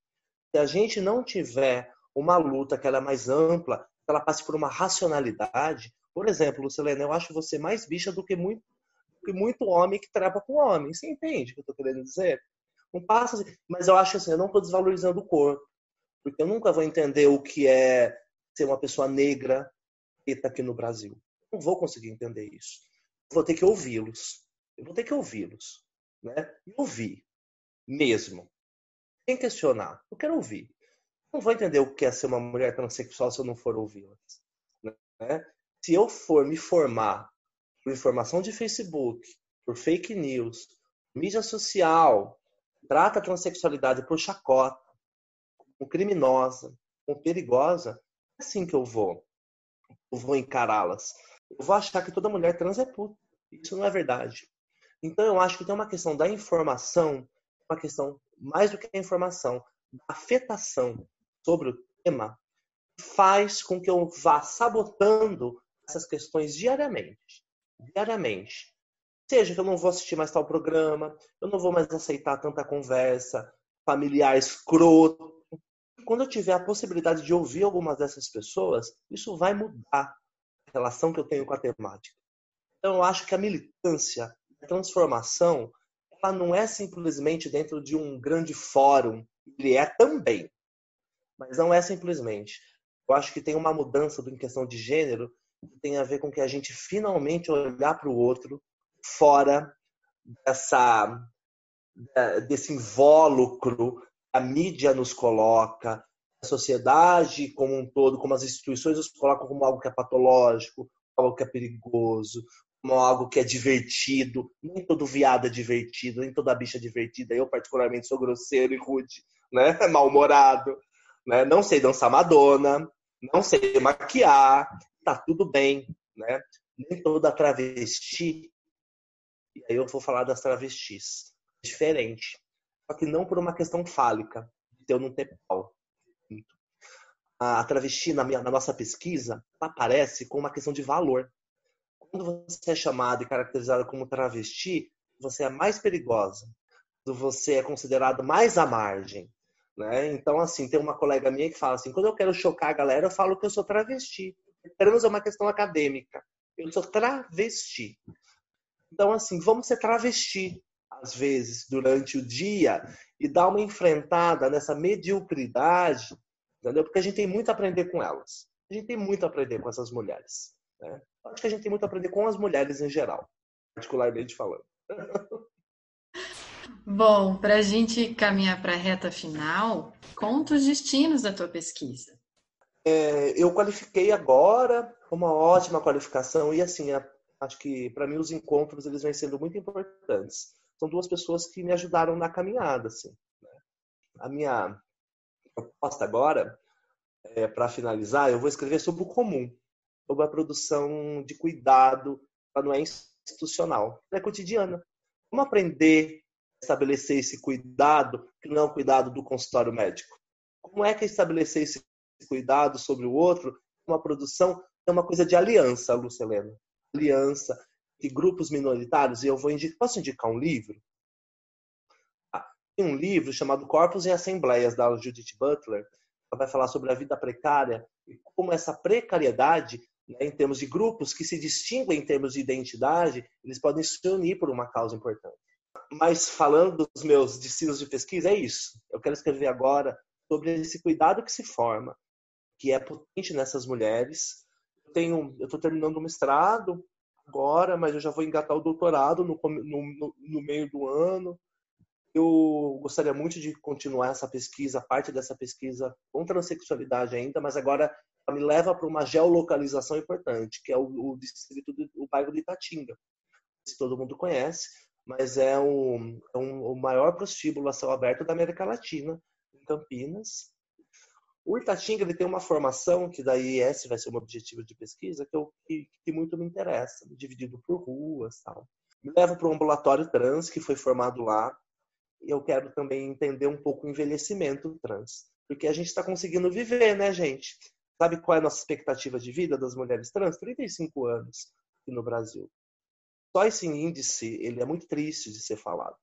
Se a gente não tiver uma luta que ela é mais ampla, que ela passe por uma racionalidade. Por exemplo, Lucilena, eu acho você mais bicha do que muito, que muito homem que trapa com homem. Você entende o que eu estou querendo dizer? Não passa assim. Mas eu acho assim, eu não estou desvalorizando o corpo. Porque eu nunca vou entender o que é ser uma pessoa negra preta aqui no Brasil. Não vou conseguir entender isso. Vou ter que ouvi-los. Eu vou ter que ouvi-los. Né? E ouvir. Mesmo. Sem questionar. Eu quero ouvir. Não vou entender o que é ser uma mulher transexual se eu não for ouvi-las. Né? Se eu for me formar por informação de Facebook, por fake news, mídia social, trata a transexualidade por chacota, como criminosa, como perigosa, é assim que eu vou. Eu vou encará-las. Eu vou achar que toda mulher trans é puta. Isso não é verdade. Então eu acho que tem uma questão da informação, uma questão mais do que a informação, da afetação sobre o tema, faz com que eu vá sabotando essas questões diariamente. Diariamente. Seja que eu não vou assistir mais tal programa, eu não vou mais aceitar tanta conversa familiar escroto. Quando eu tiver a possibilidade de ouvir algumas dessas pessoas, isso vai mudar a relação que eu tenho com a temática. Então, eu acho que a militância, transformação, ela não é simplesmente dentro de um grande fórum. Ele é também, mas não é simplesmente. Eu acho que tem uma mudança em questão de gênero que tem a ver com que a gente finalmente olhar para o outro fora dessa desse invólucro a mídia nos coloca, a sociedade como um todo, como as instituições nos colocam como algo que é patológico, algo que é perigoso, como algo que é divertido. Nem todo viado é divertido, nem toda bicha é divertida. Eu, particularmente, sou grosseiro e rude, né? mal-humorado. Né? Não sei dançar Madonna, não sei maquiar, tá tudo bem. Né? Nem toda travesti e aí eu vou falar das travestis. Diferente. Só que não por uma questão fálica, de eu não ter pau. A travesti, na, minha, na nossa pesquisa, aparece com uma questão de valor. Quando você é chamado e caracterizado como travesti, você é mais perigosa. Você é considerado mais à margem. Né? Então, assim, tem uma colega minha que fala assim: quando eu quero chocar a galera, eu falo que eu sou travesti. Trans é uma questão acadêmica. Eu sou travesti. Então, assim, vamos ser travesti, às vezes, durante o dia e dar uma enfrentada nessa mediocridade, entendeu? Porque a gente tem muito a aprender com elas. A gente tem muito a aprender com essas mulheres. Né? Acho que a gente tem muito a aprender com as mulheres em geral, particularmente falando. Bom, para a gente caminhar para a reta final, conta os destinos da tua pesquisa. É, eu qualifiquei agora, uma ótima qualificação, e assim, acho que para mim os encontros eles vêm sendo muito importantes. São duas pessoas que me ajudaram na caminhada. Assim, né? A minha proposta agora, é, para finalizar, eu vou escrever sobre o comum, sobre a produção de cuidado, ela não é institucional, é cotidiana. Como aprender estabelecer esse cuidado, que não é o cuidado do consultório médico? Como é que é estabelecer esse cuidado sobre o outro, uma produção é uma coisa de aliança, Lucelena. Aliança de grupos minoritários. E eu vou indicar, posso indicar um livro? Ah, tem um livro chamado Corpos e Assembleias, da Judith Butler. Ela vai falar sobre a vida precária e como essa precariedade, né, em termos de grupos que se distinguem em termos de identidade, eles podem se unir por uma causa importante. Mas falando dos meus destinos de pesquisa, é isso. Eu quero escrever agora sobre esse cuidado que se forma, que é potente nessas mulheres. Eu tenho, eu estou terminando o mestrado agora, mas eu já vou engatar o doutorado no, no, no meio do ano. Eu gostaria muito de continuar essa pesquisa, parte dessa pesquisa com transexualidade ainda, mas agora me leva para uma geolocalização importante, que é o, o distrito do bairro de Itatinga. Se todo mundo conhece, mas é, é um, o maior prostíbulo a céu aberto da América Latina, em Campinas. O Itatinga ele tem uma formação, que daí esse vai ser um objetivo de pesquisa, que, eu, que, que muito me interessa, dividido por ruas tal. Me leva para o ambulatório trans, que foi formado lá, e eu quero também entender um pouco o envelhecimento trans. Porque a gente está conseguindo viver, né, gente? Sabe qual é a nossa expectativa de vida das mulheres trans? 35 anos no Brasil. Só esse índice, ele é muito triste de ser falado.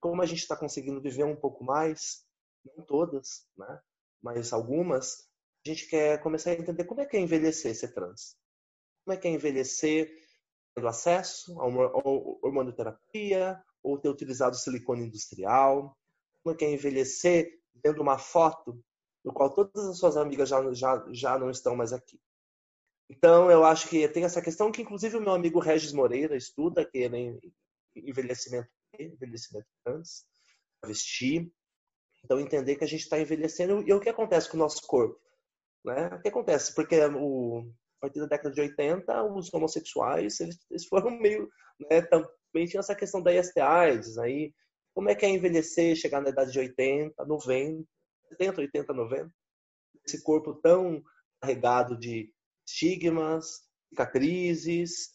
Como a gente está conseguindo viver um pouco mais, não todas, né? mas algumas, a gente quer começar a entender como é que é envelhecer ser trans. Como é que é envelhecer tendo acesso a hormonoterapia ou ter utilizado silicone industrial. Como é que é envelhecer vendo uma foto no qual todas as suas amigas já, já, já não estão mais aqui. Então, eu acho que tem essa questão que, inclusive, o meu amigo Regis Moreira estuda, que é envelhecimento, envelhecimento trans, vestir. Então, entender que a gente está envelhecendo. E o que acontece com o nosso corpo? Né? O que acontece? Porque o, a partir da década de 80, os homossexuais eles, eles foram meio. Né, também tinha essa questão da IST aí. Como é que é envelhecer, chegar na idade de 80, 90, 70, 80, 90? Esse corpo tão carregado de estigmas, cicatrizes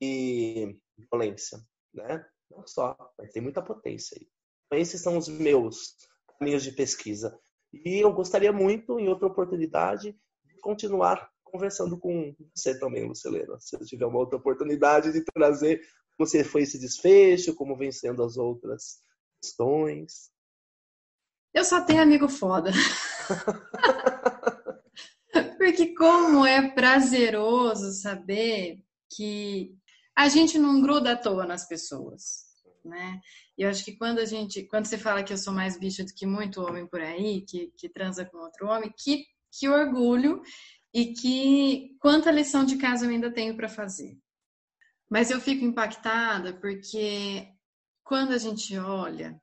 e violência, né? Não só, mas tem muita potência aí. Então, esses são os meus caminhos de pesquisa. E eu gostaria muito, em outra oportunidade, de continuar conversando com você também, Lucelena. Se eu tiver uma outra oportunidade de trazer como foi esse desfecho, como vem sendo as outras questões. Eu só tenho amigo foda. Porque como é prazeroso saber que a gente não gruda à toa nas pessoas, né? E eu acho que quando a gente, quando você fala que eu sou mais bicha do que muito homem por aí, que, que transa com outro homem, que, que orgulho e que quanta lição de casa eu ainda tenho para fazer. Mas eu fico impactada porque quando a gente olha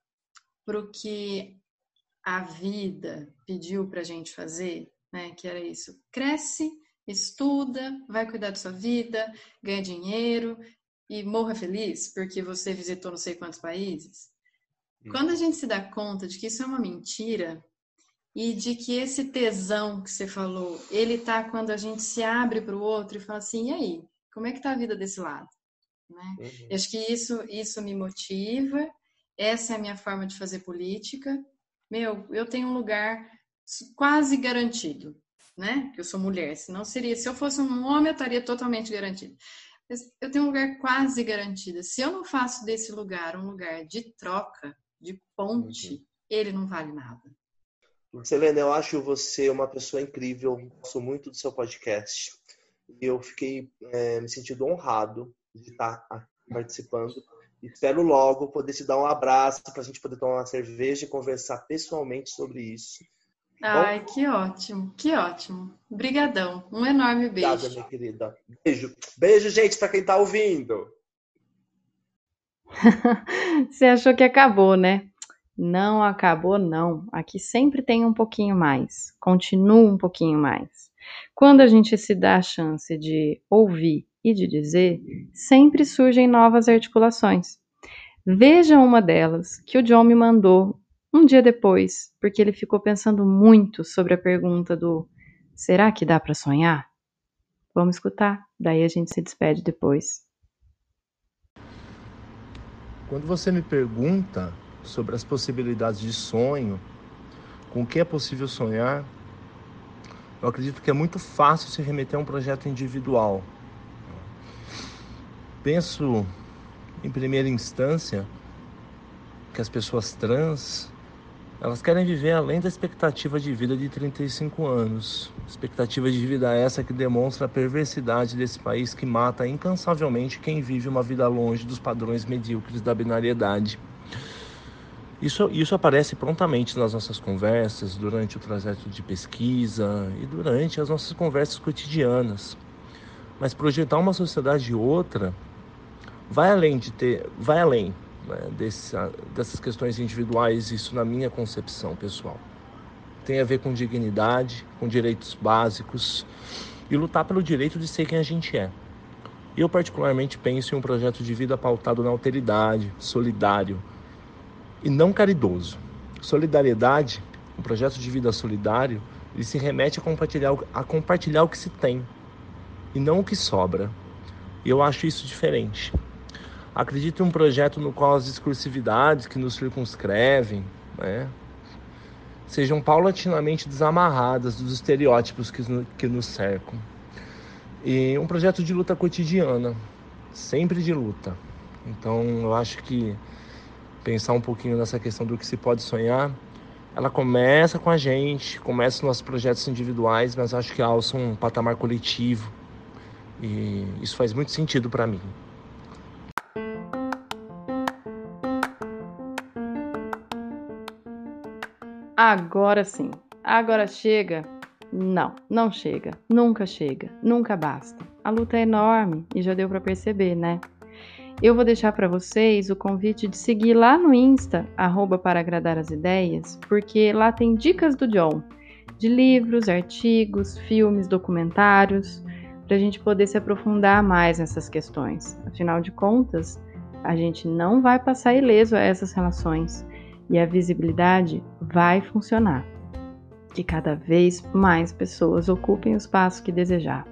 para o que a vida pediu para a gente fazer, né? Que era isso. Cresce, estuda, vai cuidar da sua vida, ganha dinheiro e morra feliz porque você visitou não sei quantos países. Quando a gente se dá conta de que isso é uma mentira e de que esse tesão que você falou, ele tá quando a gente se abre para o outro e fala assim, e aí, como é que tá a vida desse lado? Né? Uhum. Acho que isso, isso me motiva, essa é a minha forma de fazer política. Meu, eu tenho um lugar quase garantido, né? Que eu sou mulher, senão seria, se eu fosse um homem, eu estaria totalmente garantido. Mas eu tenho um lugar quase garantido. Se eu não faço desse lugar um lugar de troca, de ponte, uhum. ele não vale nada. Selena, eu acho você uma pessoa incrível. Gosto muito do seu podcast. E eu fiquei é, me sentindo honrado de estar participando. Espero logo poder te dar um abraço para a gente poder tomar uma cerveja e conversar pessoalmente sobre isso Ai, Bom? que ótimo, que ótimo. Brigadão. Um enorme beijo. Obrigada, minha querida. Beijo. Beijo, gente, para quem tá ouvindo. Você achou que acabou, né? Não acabou, não. Aqui sempre tem um pouquinho mais. Continua um pouquinho mais. Quando a gente se dá a chance de ouvir e de dizer, sempre surgem novas articulações. Veja uma delas que o John me mandou um dia depois, porque ele ficou pensando muito sobre a pergunta do será que dá para sonhar? Vamos escutar, daí a gente se despede depois. Quando você me pergunta sobre as possibilidades de sonho, com o que é possível sonhar, eu acredito que é muito fácil se remeter a um projeto individual. Penso, em primeira instância, que as pessoas trans elas querem viver além da expectativa de vida de 35 anos. Expectativa de vida essa que demonstra a perversidade desse país que mata incansavelmente quem vive uma vida longe dos padrões medíocres da binariedade. Isso, isso aparece prontamente nas nossas conversas, durante o trajeto de pesquisa e durante as nossas conversas cotidianas. Mas projetar uma sociedade outra vai além de ter, vai além né, dessas questões individuais, isso na minha concepção pessoal. Tem a ver com dignidade, com direitos básicos e lutar pelo direito de ser quem a gente é. Eu, particularmente, penso em um projeto de vida pautado na alteridade, solidário e não caridoso. Solidariedade, um projeto de vida solidário, ele se remete a compartilhar, a compartilhar o que se tem e não o que sobra. E eu acho isso diferente. Acredito em um projeto no qual as discursividades que nos circunscrevem né, sejam paulatinamente desamarradas dos estereótipos que, que nos cercam. E um projeto de luta cotidiana, sempre de luta. Então eu acho que pensar um pouquinho nessa questão do que se pode sonhar, ela começa com a gente, começa nos nossos projetos individuais, mas acho que alça um patamar coletivo. E isso faz muito sentido para mim. Agora sim. Agora chega? Não, não chega. Nunca chega. Nunca basta. A luta é enorme e já deu para perceber, né? Eu vou deixar para vocês o convite de seguir lá no Insta, arroba para agradar as ideias, porque lá tem dicas do John, de livros, artigos, filmes, documentários, para a gente poder se aprofundar mais nessas questões. Afinal de contas, a gente não vai passar ileso a essas relações e a visibilidade vai funcionar. Que cada vez mais pessoas ocupem o espaço que desejar.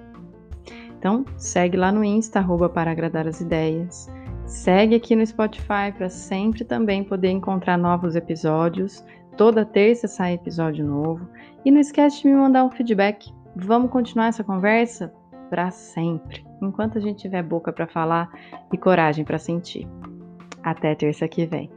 Então, segue lá no Insta, arroba para agradar as ideias. Segue aqui no Spotify para sempre também poder encontrar novos episódios. Toda terça sai episódio novo. E não esquece de me mandar um feedback. Vamos continuar essa conversa para sempre, enquanto a gente tiver boca para falar e coragem para sentir. Até terça que vem.